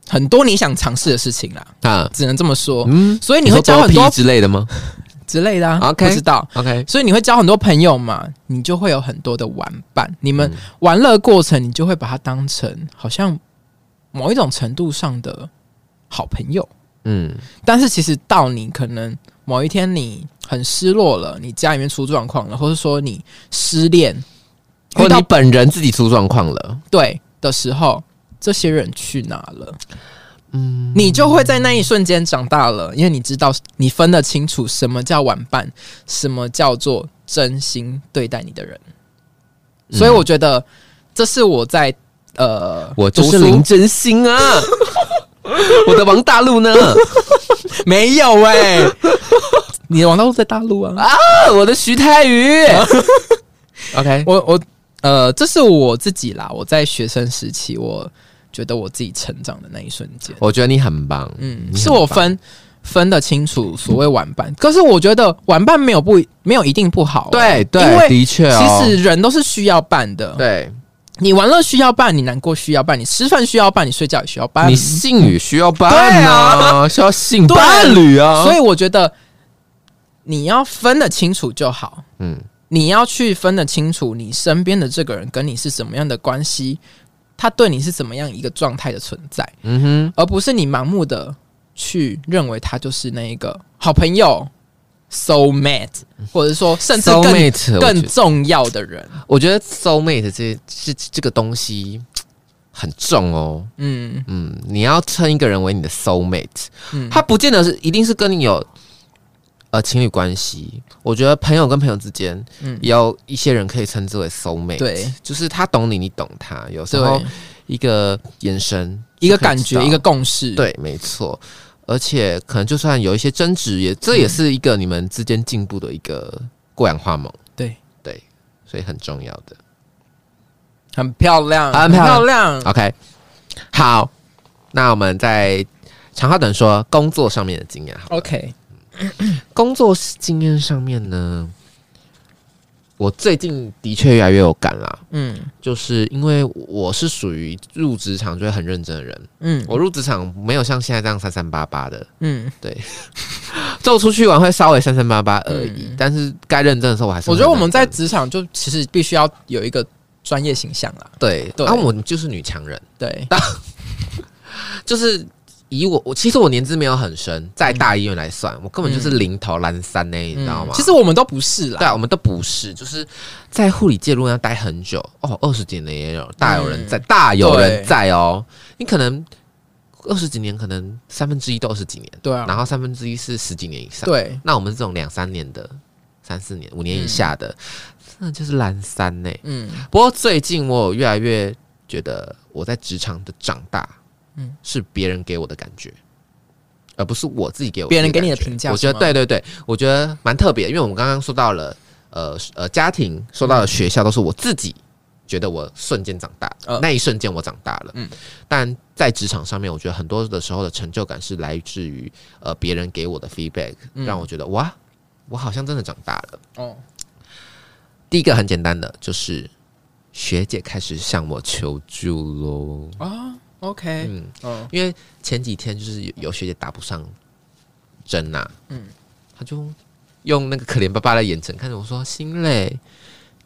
很多你想尝试的事情啦，啊，只能这么说。嗯，所以你会交很多之类的吗 之类的啊 OK 不知道。？OK，所以你会交很多朋友嘛，你就会有很多的玩伴，你们嗯玩乐过程，你就会把它当成好像某一种程度上的好朋友。嗯但是其实到你可能某一天你很失落了，你家里面出状况了，或者说你失恋，或你本人自己出状况了，对的时候，这些人去哪了？嗯，你就会在那一瞬间长大了，因为你知道你分得清楚什么叫玩伴，什么叫做真心对待你的人。嗯所以我觉得这是我在呃，我就是林真心啊，我的王大陆呢？没有哎、你的王大陆在大陆啊。啊，我的徐太宇。OK，我我呃，这是我自己啦。我在学生时期，我觉得我自己成长的那一瞬间，我觉得你很棒，嗯，是我分分得清楚所谓玩伴。可是我觉得玩伴没有不没有一定不好哦、对对，因为的确哦，其实人都是需要伴的。对你玩乐需要伴，你难过需要伴，你吃饭需要伴，你睡觉也需要伴。你性欲需要伴对啊，需要性伴侣啊，所以我觉得你要分得清楚就好。嗯。你要去分得清楚，你身边的这个人跟你是什么样的关系，他对你是怎么样一个状态的存在，嗯哼，而不是你盲目的去认为他就是那一个好朋友、soul mate，或者说甚至更 mate 更重要的人。我觉得 soul mate 这这这个东西很重哦。嗯嗯，你要称一个人为你的 soul mate，嗯，他不见得是一定是跟你有呃情侣关系。我觉得朋友跟朋友之间，嗯有一些人可以称之为 soul mate，对就是他懂你，你懂他。有时候，一个眼神，一个感觉，一个共识。，对，没错。而且可能就算有一些争执，也这也是一个你们之间进步的一个过氧化锰，对对，所以很重要的。很漂亮，很漂亮亮。OK，好，那我们在长话短说工作上面的经验。好，OK，工作经验上面呢，我最近的确越来越有感啦，嗯。就是因为我是属于入职场就会很认真的人，嗯。我入职场没有像现在这样三三八八的，嗯，对，就出去玩会稍微三三八八而已，嗯。但是该认真的时候我还是我觉得我们在职场就其实必须要有一个专业形象啦。对，对。然后我就是女强人，对，就是以我我其实我年资没有很深，在大医院来算，我根本就是零头蓝三呢、你知道吗？嗯其实我们都不是啦。对啊，我们都不是，就是在护理界如果要待很久哦，二十几年也有，大有人在，大有人在哦。你可能二十几年，可能三分之一都二十几年，对啊，然后三分之一是十几年以上。，对，那我们这种两三年的、三四年、五年以下的，真的就是蓝三呢。嗯不过最近我有越来越觉得我在职场的长大，嗯。嗯，是别人给我的感觉，而不是我自己给我别人给你的评价我觉得对对对，我觉得蛮特别，因为我们刚刚说到了，呃呃，家庭说到了学校，都是我自己觉得我瞬间长大，呃那一瞬间我长大了。嗯。嗯，但在职场上面，我觉得很多的时候的成就感是来自于呃别人给我的 feedback，、嗯。让我觉得哇，我好像真的长大了。哦，第一个很简单的，就是学姐开始向我求助喽。啊，OK，嗯，哦因为前几天就是有有学姐打不上针呐、嗯嗯，她就用那个可怜巴巴的眼神看着我说：“心累，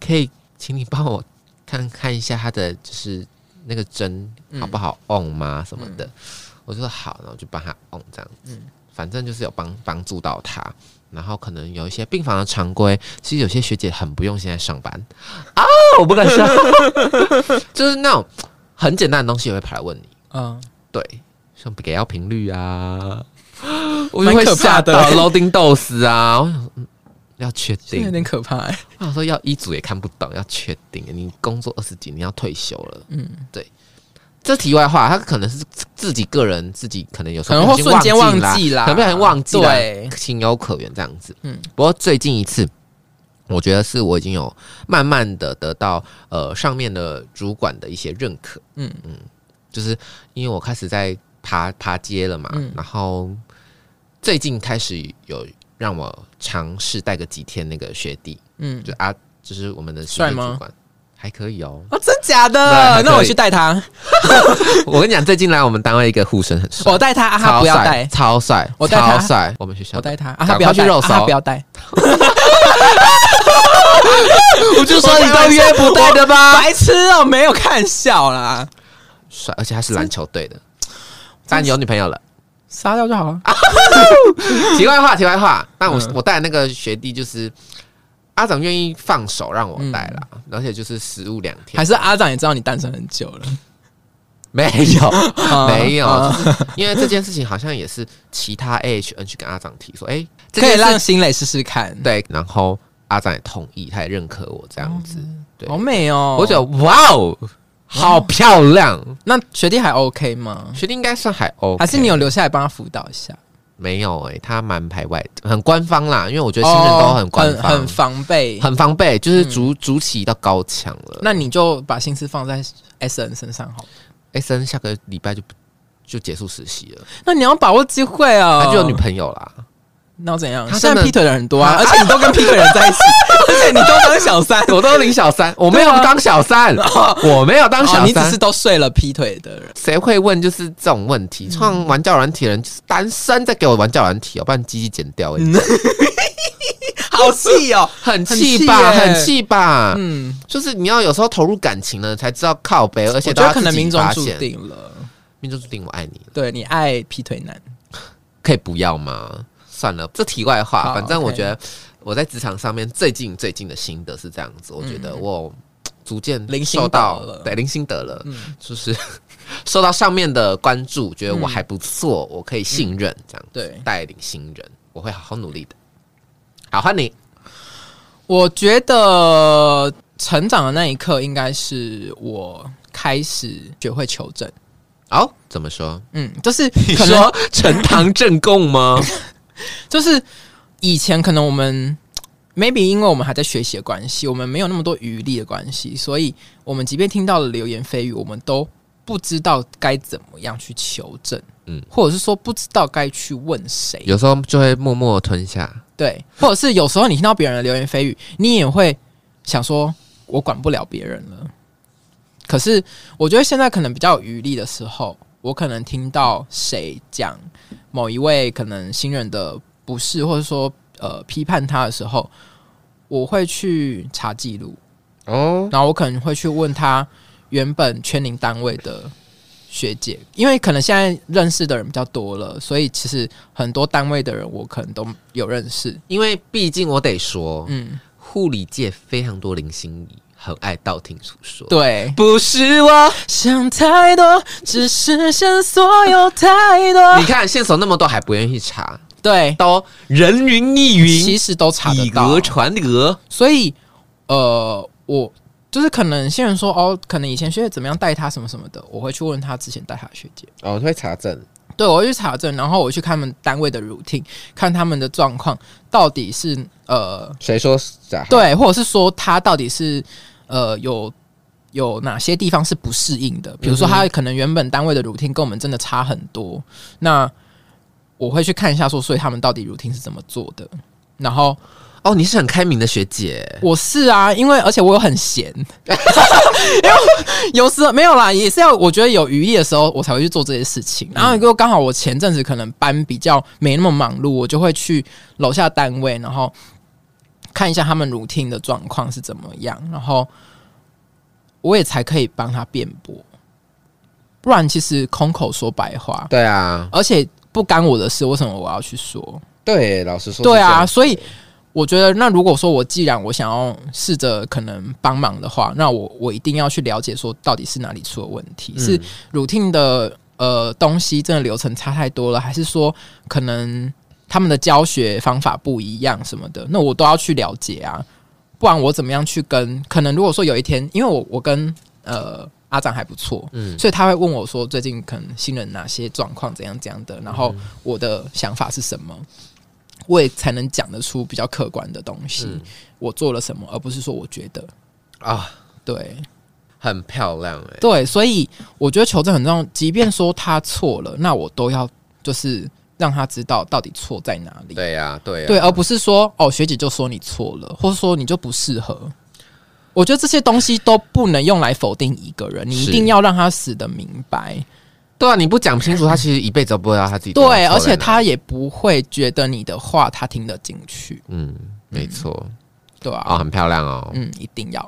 可以请你帮我看看一下她的就是那个针好不好 on 吗？什么的。我就说好，然后就帮她 on 这样子，嗯反正就是有帮帮助到她。然后可能有一些病房的常规，其实有些学姐很不用心在上班啊，我不敢上，就是那种很简单的东西也会跑来问你。嗯，对，像给药频率啊，我就会吓到 loading dose 啊，我想嗯要确定，有点可怕、欸。我想说要一组也看不懂，要确定，你工作二十几年要退休了，嗯，对。这题外话，他可能是自己个人自己可能有时可候可能会瞬间忘忘记啦，可能忘记了，对，情有可原这样子。嗯。不过最近一次，我觉得是我已经有慢慢的得到呃上面的主管的一些认可。嗯嗯就是因为我开始在爬爬街了嘛，嗯然后最近开始有让我尝试带个几天那个学弟，嗯，就啊，就是我们的帅吗还可以哦。哦，真假的？那我去带他，我跟你讲，最近来我们单位一个护生很帅，我带他，啊他不要带，超帅，我带他超帅。我们学校我带他，啊他不要去肉搜啊他不要带，我就说你都约不对的吧？白痴哦，没有看笑啦，帅，而且他是篮球队的，但你有女朋友了。杀掉就好了。题外话，题外话，那我、嗯我带那个学弟就是阿长愿意放手让我带啦，嗯而且就是食物两天还，是阿长也知道你单身很久了，没有 啊没有，啊就是因为这件事情好像也是其他 AHN 去跟阿长提说，哎、这可以让新磊试试看。对，然后阿展也同意，他也认可我这样子，对好美哦！我觉得哇哦，好漂亮，那学弟还 OK 吗？学弟应该算还 OK，还是你有留下来帮他辅导一下？没有哎、他蛮排外的，很官方啦，因为我觉得新人都很官方，哦很很防备。很防备，就是筑筑起到高墙了。那你就把心思放在 S N 身上好了。S N 下个礼拜就就结束实习了，那你要把握机会哦。他就有女朋友啦。那要怎样？他现在劈腿的人很多啊，啊而且你都跟劈腿人在一起，而且你都当小三，我都领小三，我没有当小三，我没有当哦小三你只是。都睡了劈腿的人。谁会问就是这种问题？创玩教软体的人就是单身，再给我玩教软体哦，不然鸡鸡剪掉、欸，好气哦！很气吧，很气吧。嗯，就是你要有时候投入感情了，才知道靠背，而且我觉得可能命中注，定了，命中注定我爱你了，对你爱劈腿男。可以不要吗？算了，这题外话，反正我觉得我在职场上面最近最近的心得是这样子，我觉得我逐渐零星受到了对零星得了，就是受到上面的关注，觉得我还不错，我可以信任这样对，带领新人，我会好好努力的。好，欢你。我觉得成长的那一刻，应该是我开始学会求证。哦，怎么说？嗯，就是你说呈堂证供吗？就是以前可能我们 maybe 因为我们还在学习的关系，我们没有那么多余力的关系，所以我们即便听到了流言蜚语，我们都不知道该怎么样去求证，嗯嗯，或者是说不知道该去问谁，有时候就会默默吞下。对，或者是有时候你听到别人的流言蜚语，你也会想说，我管不了别人了。可是我觉得现在可能比较有余力的时候，我可能听到谁讲某一位可能新人的不是，或者说呃批判他的时候，我会去查记录，哦，然后我可能会去问他原本圈龄单位的学姐，因为可能现在认识的人比较多了，所以其实很多单位的人我可能都有认识。因为毕竟我得说，嗯，护理界非常多零星仪，很爱道听途说。对，不是我。想太多，只是线索有太多 你。看线索那么多，还不愿意查，对，都人云亦云，其实都查得到以讹。传讹。所以，呃，我就是可能现在说哦，可能以前学姐怎么样带他什么什么的，我会去问他之前带他的学姐。哦，会查证。对，我会去查证，然后我去看他们单位的 routine，看他们的状况到底是呃谁说假？，对，或者是说他到底是呃有有哪些地方是不适应的，比如说他可能原本单位的 routine 跟我们真的差很多，那我会去看一下说，所以他们到底 routine 是怎么做的，然后哦，你是很开明的学姐，我是啊，因为而且我有很闲，因为有时候没有啦，也是要我觉得有余力的时候，我才会去做这些事情。然后又刚好我前阵子可能班比较没那么忙碌，我就会去楼下单位，然后看一下他们 routine 的状况是怎么样，然后我也才可以帮他辩驳。不然其实空口说白话，对啊，而且不干我的事，为什么我要去说？对，老实说，对啊，所以我觉得，那如果说我既然我想要试着可能帮忙的话，那我我一定要去了解说到底是哪里出了问题，是 routine 的呃东西真的流程差太多了，还是说可能他们的教学方法不一样什么的？那我都要去了解啊，不然我怎么样去跟？可能如果说有一天，因为我我跟呃。阿长还不错，嗯，所以他会问我说：“最近可能新人哪些状况怎样怎样的？”然后我的想法是什么，我也才能讲得出比较客观的东西。我做了什么，而不是说我觉得啊，对，很漂亮哎，对，所以我觉得求证很重要。即便说他错了，那我都要就是让他知道到底错在哪里。对呀，对，对，而不是说哦，学姐就说你错了，或者说你就不适合。我觉得这些东西都不能用来否定一个人，你一定要让他死的明白。对啊，你不讲清楚，他其实一辈子都不知道他自己对，而且他也不会觉得你的话他听得进去。嗯，没错，对啊，哦，很漂亮哦，嗯，一定要。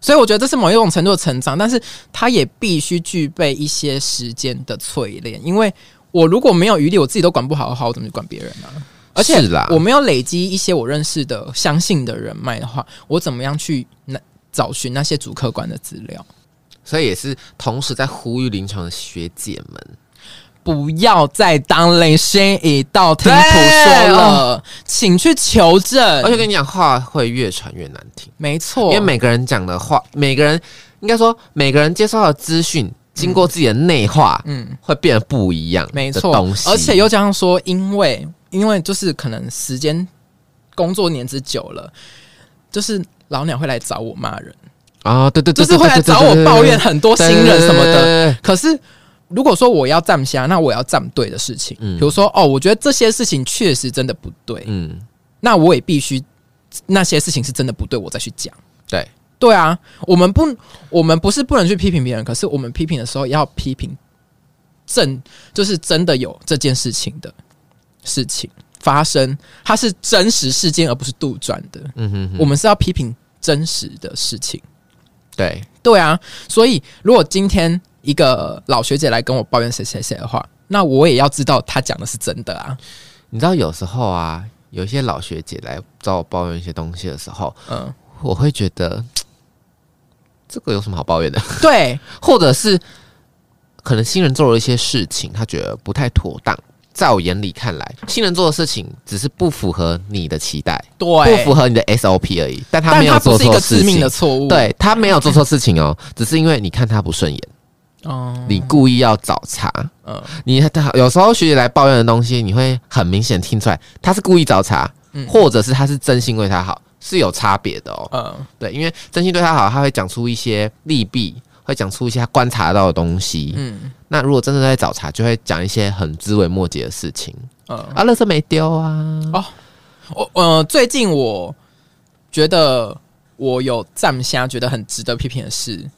所以我觉得这是某一种程度的成长，但是他也必须具备一些时间的淬炼。因为我如果没有余力，我自己都管不好的话，我怎么去管别人呢？而且我没有累积一些我认识的、相信的人脉的话，我怎么样去那找寻那些主客观的资料？所以也是同时在呼吁临床的学姐们，不要再当雷声一道听谱说了，请去求证。而且跟你讲话会越传越难听，没错，因为每个人讲的话，每个人应该说每个人接受的资讯，经过自己的内化，嗯，会变得不一样。没错，东西，而且又加上说，因为。因为就是可能时间工作年资久了，就是老鸟会来找我骂人。啊，对对，就是会来找我抱怨很多新人什么的。可是如果说我要站下，那我要站对的事情，比如说哦，我觉得这些事情确实真的不对，嗯，那我也必须那些事情是真的不对，我再去讲。对对啊，我们不，我们不是不能去批评别人，可是我们批评的时候要批评正，就是真的有这件事情的。事情发生，它是真实事件，而不是杜撰的。嗯哼，我们是要批评真实的事情。对，对啊。所以，如果今天一个老学姐来跟我抱怨谁谁谁的话，那我也要知道她讲的是真的啊。你知道，有时候啊，有一些老学姐来找我抱怨一些东西的时候，嗯，我会觉得这个有什么好抱怨的？对，或者是可能新人做了一些事情，他觉得不太妥当。在我眼里看来，新人做的事情只是不符合你的期待，对，不符合你的 SOP 而已。但他没有做错事情的错误，对他没有做错事情哦，只是因为你看他不顺眼哦，你故意要找茬。嗯，你他有时候学姐来抱怨的东西，你会很明显听出来他是故意找茬，或者是他是真心为他好，是有差别的哦。嗯，对，因为真心对他好，他会讲出一些利弊。会讲出一些他观察到的东西，嗯，那如果真的在找茬，就会讲一些很枝微末节的事情，嗯，啊，乐色没丢啊，哦，我呃，最近我觉得我有站下觉得很值得批评的事，嗯，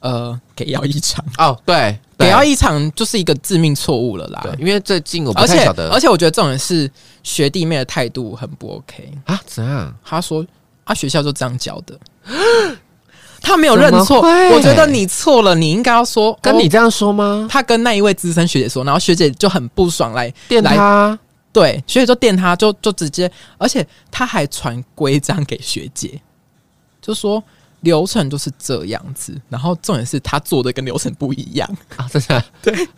呃，给药一场，哦，对，给药一场就是一个致命错误了啦，对，因为最近我不太晓得，而且我觉得这种人是学弟妹的态度很不 OK 啊，怎样？他说啊，学校就这样教的。他没有认错，我觉得你错了，你应该要说跟你这样说吗？他跟那一位资深学姐说，然后学姐就很不爽来电他，对，学姐就电他，就就直接，而且他还传规章给学姐，就说流程就是这样子，然后重点是他做的跟流程不一样。啊，真的，对，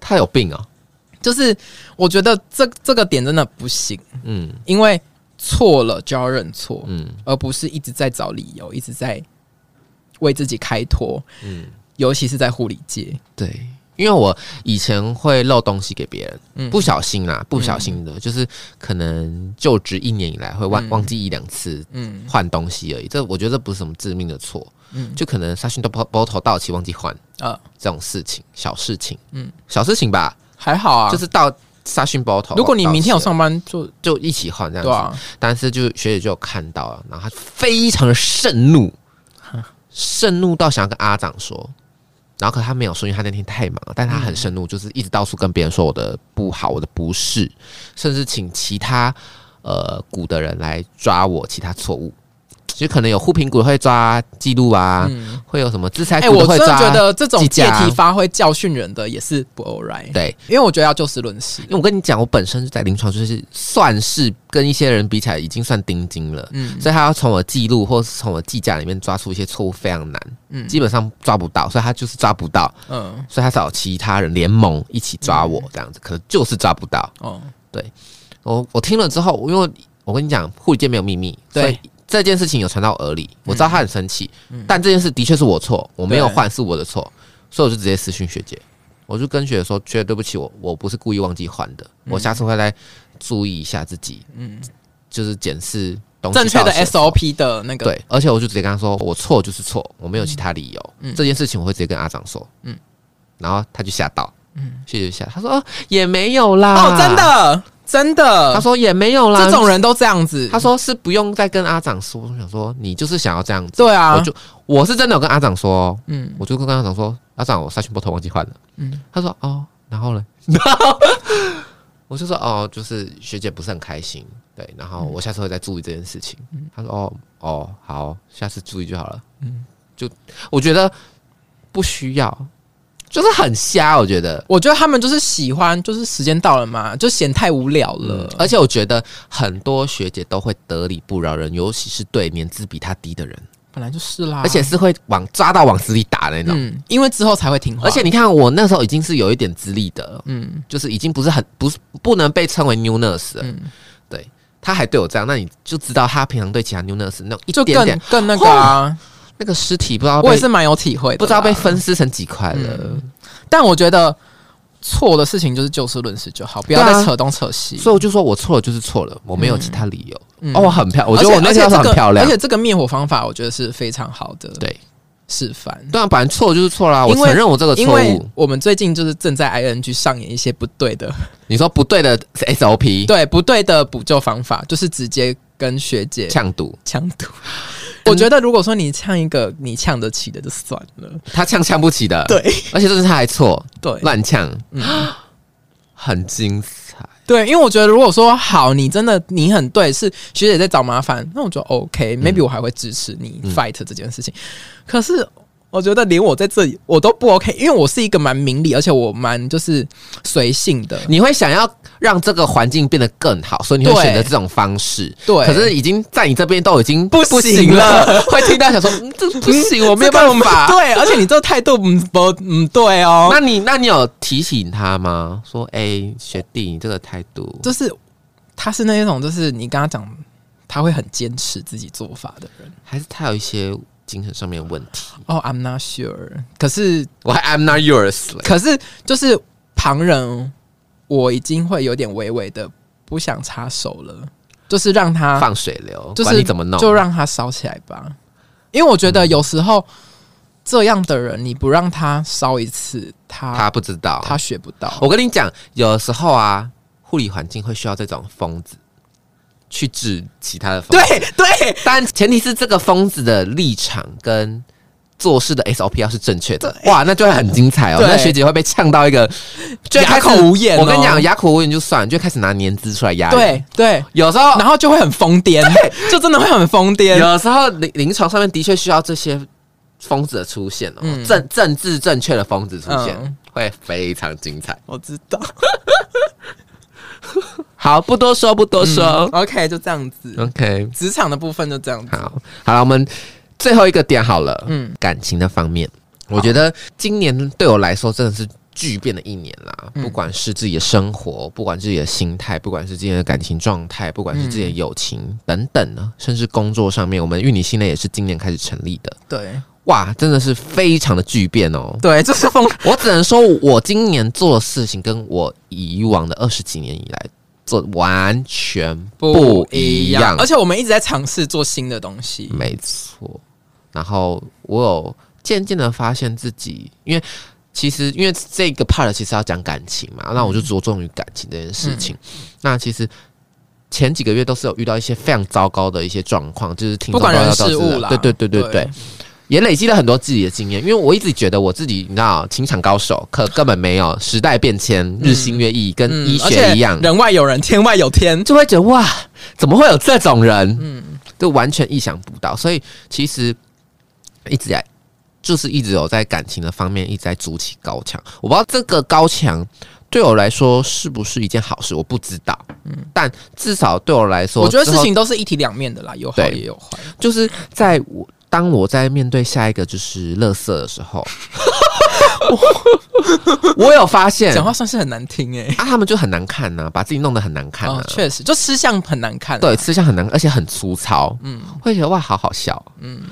他有病啊，就是我觉得这这个点真的不行，嗯，因为错了就要认错，嗯，而不是一直在找理由，一直在。为自己开脱，嗯，尤其是在护理界，对，因为我以前会漏东西给别人，嗯，不小心啦，不小心的，就是可能就职一年以来会忘忘记一两次，嗯，换东西而已，这我觉得这不是什么致命的错，嗯，就可能沙逊都包包头到期忘记换啊，这种事情小事情，嗯，小事情吧，还好啊，就是到杀讯包头。如果你明天有上班，就就一起换这样子。啊，但是就学姐就有看到了，然后她非常的盛怒，盛怒到想要跟阿长说，然后可他没有说，因为他那天太忙了，但他很盛怒，就是一直到处跟别人说我的不好，我的不是，甚至请其他呃股的人来抓我其他错误。就可能有互评股会抓记录啊，嗯，会有什么资产哎、股我真的。觉得这种借题发挥教训人的也是不 alright，对，因为我觉得要就事论事。因。为我跟你讲，我本身在临床就是算是跟一些人比起来已经算钉钉了，嗯。所以他要从我记录或是从我计价里面抓出一些错误非常难，嗯。基本上抓不到，所以他就是抓不到，嗯。所以他找其他人联盟一起抓我这样子，可能就是抓不到。哦，对。我我听了之后，因为我跟你讲，护理界没有秘密，对所以这件事情有传到耳里，我知道他很生气，嗯。但这件事的确是我错，我没有对换是我的错，所以我就直接私讯学姐，我就跟学姐说，学姐对不起，我我不是故意忘记换的，我下次会再注意一下自己，嗯，就是检视东正确的 SOP 的那个，对，而且我就直接跟他说，我错就是错，我没有其他理由。嗯。这件事情我会直接跟阿长说。嗯。嗯，然后他就吓到，嗯，谢谢吓，他说、哦、也没有啦，哦，真，的真的，他说也没有啦，这种人都这样子，他说是不用再跟阿长说。我想说你就是想要这样子，对啊，我就我是真的有跟阿长说哦，嗯我就跟阿长说，阿长我杀菌波头忘记换了。嗯他说哦，然后呢？然后我就说哦，就是学姐不是很开心，对，然后我下次会再注意这件事情。他说哦哦好，下次注意就好了。嗯就我觉得不需要，就是很瞎，我觉得。我觉得他们就是喜欢，就是时间到了嘛，就嫌太无聊了。而且我觉得很多学姐都会得理不饶人，尤其是对年资比她低的人，本来就是啦，而且是会往抓到往死里打的那种。嗯，因为之后才会听话，而且你看，我那时候已经是有一点资历的了，嗯就是已经不是很不是不能被称为 new nurse 了。嗯，他还对我这样，那你就知道他平常对其他 new nurse 那种一点点更更那个啊，那个尸体不知道我也是蛮有体会的，不知道被。分尸成几块了。嗯但我觉得错的事情就是就事论事就好，不要再扯东扯西。所以我就说我错了就是错了，我没有其他理由。嗯哦，我很漂亮，我觉得我那而且条很漂亮而且。这个灭火方法，我觉得是非常好的对示范。对啊，反正错就是错啦，我承认我这个错误。我们最近就是正在 ING 上演一些不对的，你说不对的 SOP，对不对的补救方法，就是直接跟学姐呛赌，呛赌。我觉得如果说你呛一个你呛得起的就算了，他呛呛不起的，，对。而且这是他还错，对。乱呛，嗯。很精彩。对，因为我觉得如果说好，你真的你很对，是学姐在找麻烦，那我就 OK，maybe、我还会支持你嗯。fight 这件事情。可是我觉得连我在这里我都不 OK，因为我是一个蛮明理，而且我蛮就是随性的。你会想要让这个环境变得更好，所以你会对选择这种方式。对，可是已经在你这边都已经不不行行了了，会听到想说，嗯，这不行，我没有这个办法。对，而且你这个态度嗯不嗯对哦，那你那你有提醒他吗？说，哎、学弟，你这个态度，就是他是那一种，就是你跟他讲，他会很坚持自己做法的人。还是他有一些精神上面的问题？哦、i m not sure。可是我还 I'm not yours。可是就是旁人，我已经会有点微微的不想插手了，就是让他放水流，就是你怎么弄，就让他烧起来吧。因为我觉得有时候这样的人，你不让他烧一次，他他不知道。他学不到。我跟你讲，有时候啊，护理环境会需要这种疯子去治其他的疯子。对对但前提是这个疯子的立场跟做事的 SOP 要是正确的，哇，那就会很精彩哦。那学姐会被呛到一个 哑口无言哦我跟你讲，哑口无言就算，就会开始拿年资出来压人。对对，有时候，然后就会很疯癫，就真的会很疯癫。有时候临临床上面的确需要这些疯子的出现哦，嗯政政治正确的疯子出现，嗯会非常精彩。我知道，好，不多说，不多说。嗯 OK，就这样子。OK，职场的部分就这样子。好，好了，我们最后一个点好了，嗯感情的方面，我觉得今年对我来说真的是巨变的一年啦。嗯不管是自己的生活，不管自己的心态，不管是自己的感情状态，不管是自己的友情、等等呢，甚至工作上面，我们玉女心内也是今年开始成立的。对哇，真的是非常的巨变哦！对，就是风。我只能说，我今年做的事情跟我以往的二十几年以来做完全不一样，而且我们一直在尝试做新的东西。没错。然后我有渐渐的发现自己，因为其实因为这个 part 其实要讲感情嘛，那我就着重于感情这件事情。那其实前几个月都是有遇到一些非常糟糕的一些状况，就是听不管人众都要到事物啦对对对对对对，也累积了很多自己的经验。因为我一直觉得我自己，你知道，情场高手，可根本没有。时代变迁，日新月异，跟医学一样，人外有人，天外有天。就会觉得哇，怎么会有这种人？嗯，就完全意想不到。所以其实一直在，就是一直有在感情的方面一直在筑起高墙。我不知道这个高墙对我来说是不是一件好事，我不知道。嗯，但至少对我来说，我觉得事情都是一体两面的啦，有好也有坏。就是在我当我在面对下一个就是乐色的时候，我有发现。讲话算是很难听哎、啊，他们就很难看呐、把自己弄得很难看哦啊，，确实，就吃相很难看、啊。对，吃相很难，而且很粗糙，嗯，会觉得哇，好好笑，嗯。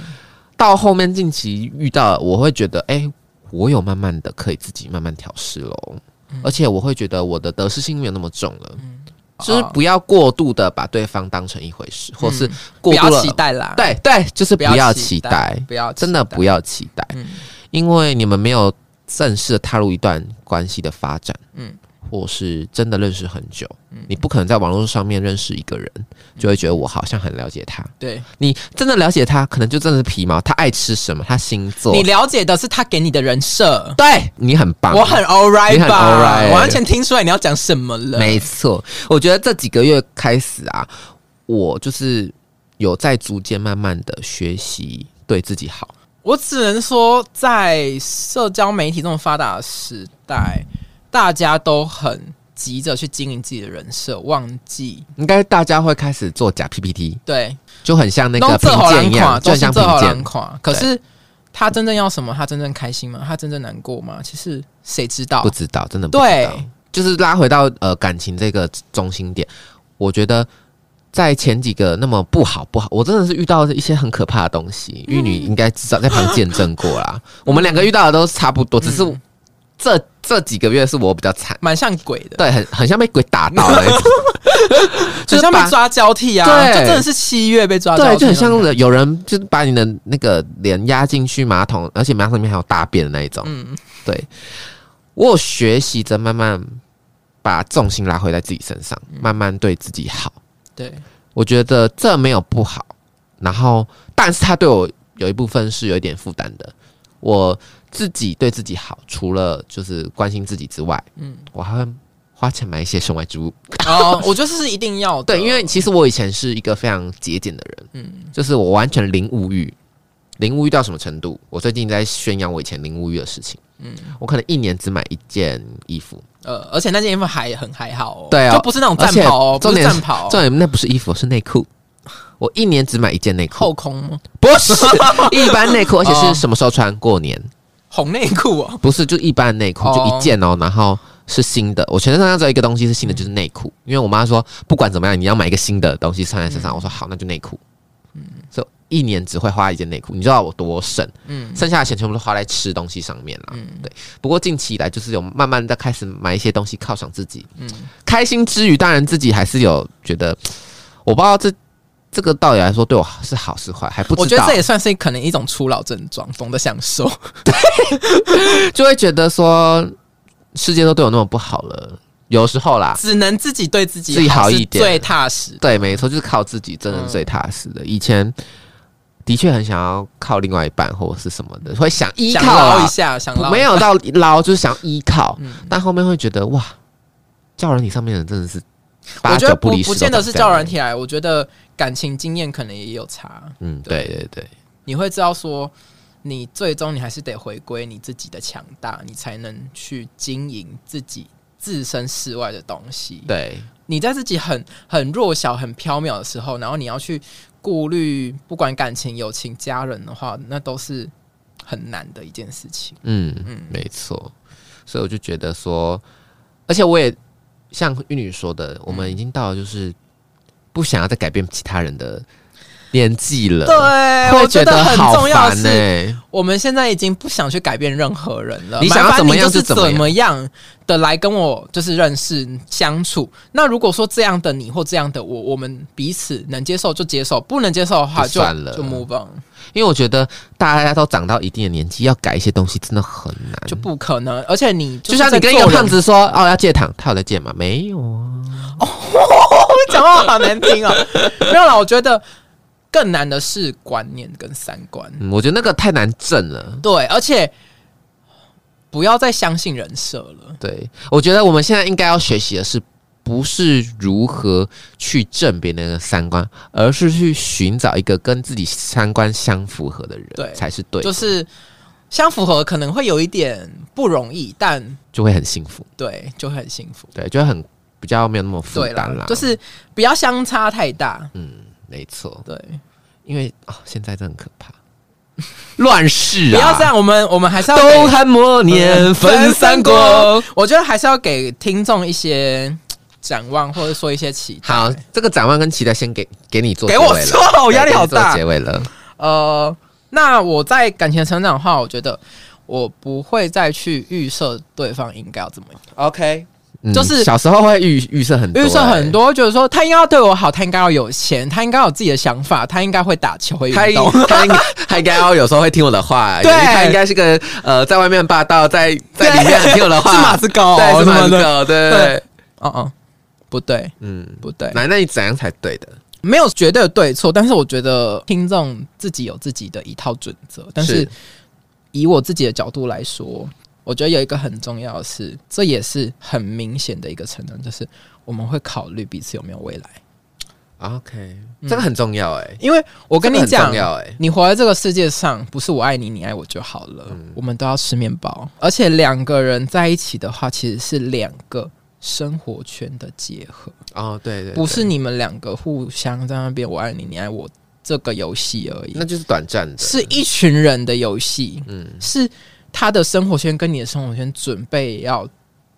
到后面近期遇到，我会觉得，哎、我有慢慢的可以自己慢慢调试喽，而且我会觉得我的得失心没有那么重了，就是哦不要过度的把对方当成一回事，或是过度的期待啦，，对对，就是不要期期待，不要真的不要。要期待，嗯。因为你们没有正式的踏入一段关系的发展，嗯嗯，或是真的认识很久，你不可能在网络上面认识一个人，就会觉得我好像很了解他。对。你真的了解他，可能就真的是皮毛，他爱吃什么，他星座，你了解的是他给你的人设，对你很棒，我很 all right 很吧？all right 我完全听出来你要讲什么了。没错，我觉得这几个月开始啊，我就是有在逐渐慢慢的学习对自己好。我只能说，在社交媒体这么发达的时代，大家都很急着去经营自己的人设，忘记应该大家会开始做假 PPT，对就很像那个弄这好评鉴一样，就很像都是这好评鉴。难垮。可是他真正要什么？他真正开心吗？他真正难过吗？其实谁知道不？知道，真的不知对道。就是拉回到呃感情这个中心点，我觉得在前几个那么不好不好，我真的是遇到一些很可怕的东西，玉女应该至少在旁见证过啦。我们两个遇到的都差不多，只是这这几个月是我比较惨，蛮像鬼的，对，很很像被鬼打到的那种，就像被抓交替啊，对。就真的是七月被抓交对，就很像有人就是把你的那个脸压进去马桶，而且马桶里面还有大便的那一种。嗯，对，我有学习着慢慢把重心拉回在自己身上，嗯。慢慢对自己好。对，我觉得这没有不好，然后但是他对我有一部分是有一点负担的。我自己对自己好，除了就是关心自己之外，嗯，我还会花钱买一些身外之物。哦，我觉得这是一定要的，对，因为其实我以前是一个非常节俭的人，嗯，就是我完全零物欲，零物欲到什么程度？我最近在宣扬我以前零物欲的事情，嗯，我可能一年只买一件衣服，呃，而且那件衣服还很还好哦，对哦就不是那种战袍哦，不重点是是战袍，重点那不是衣服，是内裤。我一年只买一件内裤，后空吗？不是 一般内裤，而且是什么时候穿？过年红内裤哦，不是就一般内裤，哦就一件哦，然后是新的。我全身上下只有一个东西是新的，就是内裤。因为我妈说，不管怎么样，你要买一个新的东西穿在身上。我说好，那就内裤。嗯，所以一年只会花一件内裤，你知道我多省？嗯，剩下的钱全部都花在吃东西上面了。嗯，对。不过近期以来，就是有慢慢的开始买一些东西犒赏自己。嗯，开心之余，当然自己还是有觉得，我不知道这。这个道理来说，对我是好是坏还不知道。我觉得这也算是可能一种初老症状，懂得享受。对 就会觉得说，世界都对我那么不好了，有时候啦，只能自己对自己自己好一点最踏实。对，没错，就是靠自己，真的是最踏实的。以前的确很想要靠另外一半或者是什么的，会想依靠一下，想捞没有到捞，就是想依靠，嗯但后面会觉得哇，叫人你上面的人真的是八我觉得不九不见得是叫人，体来，我觉得感情经验可能也有差。嗯，对对对，你会知道说，你最终你还是得回归你自己的强大，你才能去经营自己置身事外的东西。对，你在自己很很弱小、很飘渺的时候，然后你要去顾虑不管感情、友情、家人的话，那都是很难的一件事情。嗯嗯，没错，所以我就觉得说，而且我也像玉女说的，我们已经到了就是不想要再改变其他人的年纪了，对，我觉得很重要的是，呢。我们现在已经不想去改变任何人了。你想要怎么样就是怎么样的来跟我就是认识相处。那如果说这样的你或这样的我，我们彼此能接受就接受，不能接受的话就就算了就 move on，因为我觉得大家都长到一定的年纪，要改一些东西真的很难。就不可能。而且你就像你跟一个胖子说哦要戒糖，他有在戒吗？没有啊。哦 讲话好难听哦，没有啦，我觉得更难的是观念跟三观。嗯，我觉得那个太难正了。对，而且不要再相信人设了。对，我觉得我们现在应该要学习的是，不是如何去正别人的三观，而是去寻找一个跟自己三观相符合的人，对才是对，就是相符合可能会有一点不容易，但就会很幸福。对就会很幸福。对，就会很比较没有那么负对担啦。就是不要相差太大。嗯，没错，对，因为啊、现在真的很可怕，乱世啊！不要这样，我们我们还是要东给汉末年分三国。。我觉得还是要给听众一些展望，或者说一些期待。好，这个展望跟期待先给给你做给我结尾了说我压力好大结尾了。呃，那我在感情成长的话，我觉得我不会再去预设对方应该要怎么样，OK，嗯就是小时候会预预设很多、预设很欸。多，就是说他应该要对我好，他应该要有钱，他应该要有自己的想法，他应该会打球，运动。他应 该他应该要有时候会听我的话，对他应该是个呃，在外面霸道，在在里面听我的话，是马子狗对，是马子狗，对对对，哦哦，不对，嗯，不对，那那你怎样才对的？没有绝对的对错，但是我觉得听众自己有自己的一套准则。但是是以我自己的角度来说，我觉得有一个很重要的是，这也是很明显的一个成长，就是我们会考虑彼此有没有未来。OK，这个很重要哎、因为我跟你讲你活在这个世界上，不是我爱你，你爱我就好了。我们都要吃面包，而且两个人在一起的话，其实是两个生活圈的结合，哦，对对不是你们两个互相在那边我爱你，你爱我这个游戏而已那。就是短暂的，是一群人的游戏，嗯是他的生活圈跟你的生活圈准备要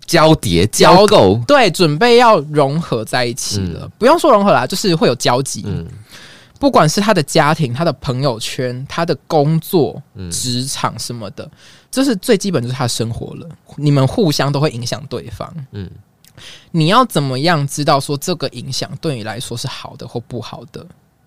交叠交交构，对，准备要融合在一起了。不用说融合啦，就是会有交集。嗯不管是他的家庭、他的朋友圈、他的工作、嗯职场什么的，这是最基本，就是他的生活了。你们互相都会影响对方。嗯你要怎么样知道说这个影响对你来说是好的或不好的？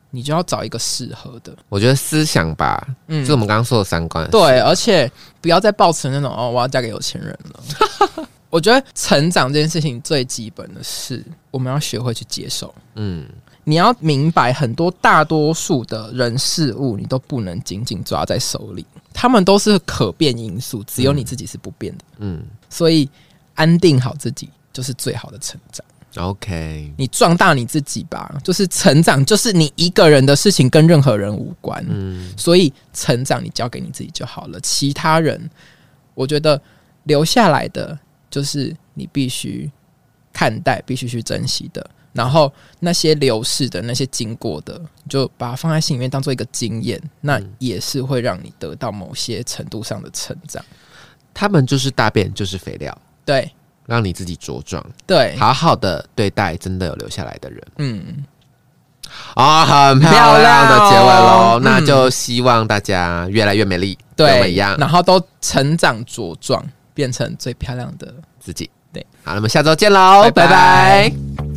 你就要找一个适合的。我觉得思想吧，嗯就是我们刚刚说的三观，对，而且不要再抱持那种哦，我要嫁给有钱人了。我觉得成长这件事情最基本的是，我们要学会去接受。嗯，你要明白，很多大多数的人事物，你都不能紧紧抓在手里，他们都是可变因素，只有你自己是不变的。嗯所以，安定好自己就是最好的成长。，OK，你壮大你自己吧，就是成长，就是你一个人的事情，跟任何人无关。嗯所以成长你交给你自己就好了，其他人我觉得留下来的就是你必须看待、必须去珍惜的。然后那些流逝的、那些经过的，就把它放在心里面，当做一个经验，那也是会让你得到某些程度上的成长。他们就是大便就是肥料，对让你自己茁壮，对，好好的对待真的有留下来的人。嗯，啊、很漂漂亮亮的结尾喽哦，那就希望大家越来越美丽，对，跟我一样。然后都成长茁壮，变成最漂亮的。自己。对，好，那么下周见喽，拜拜。拜拜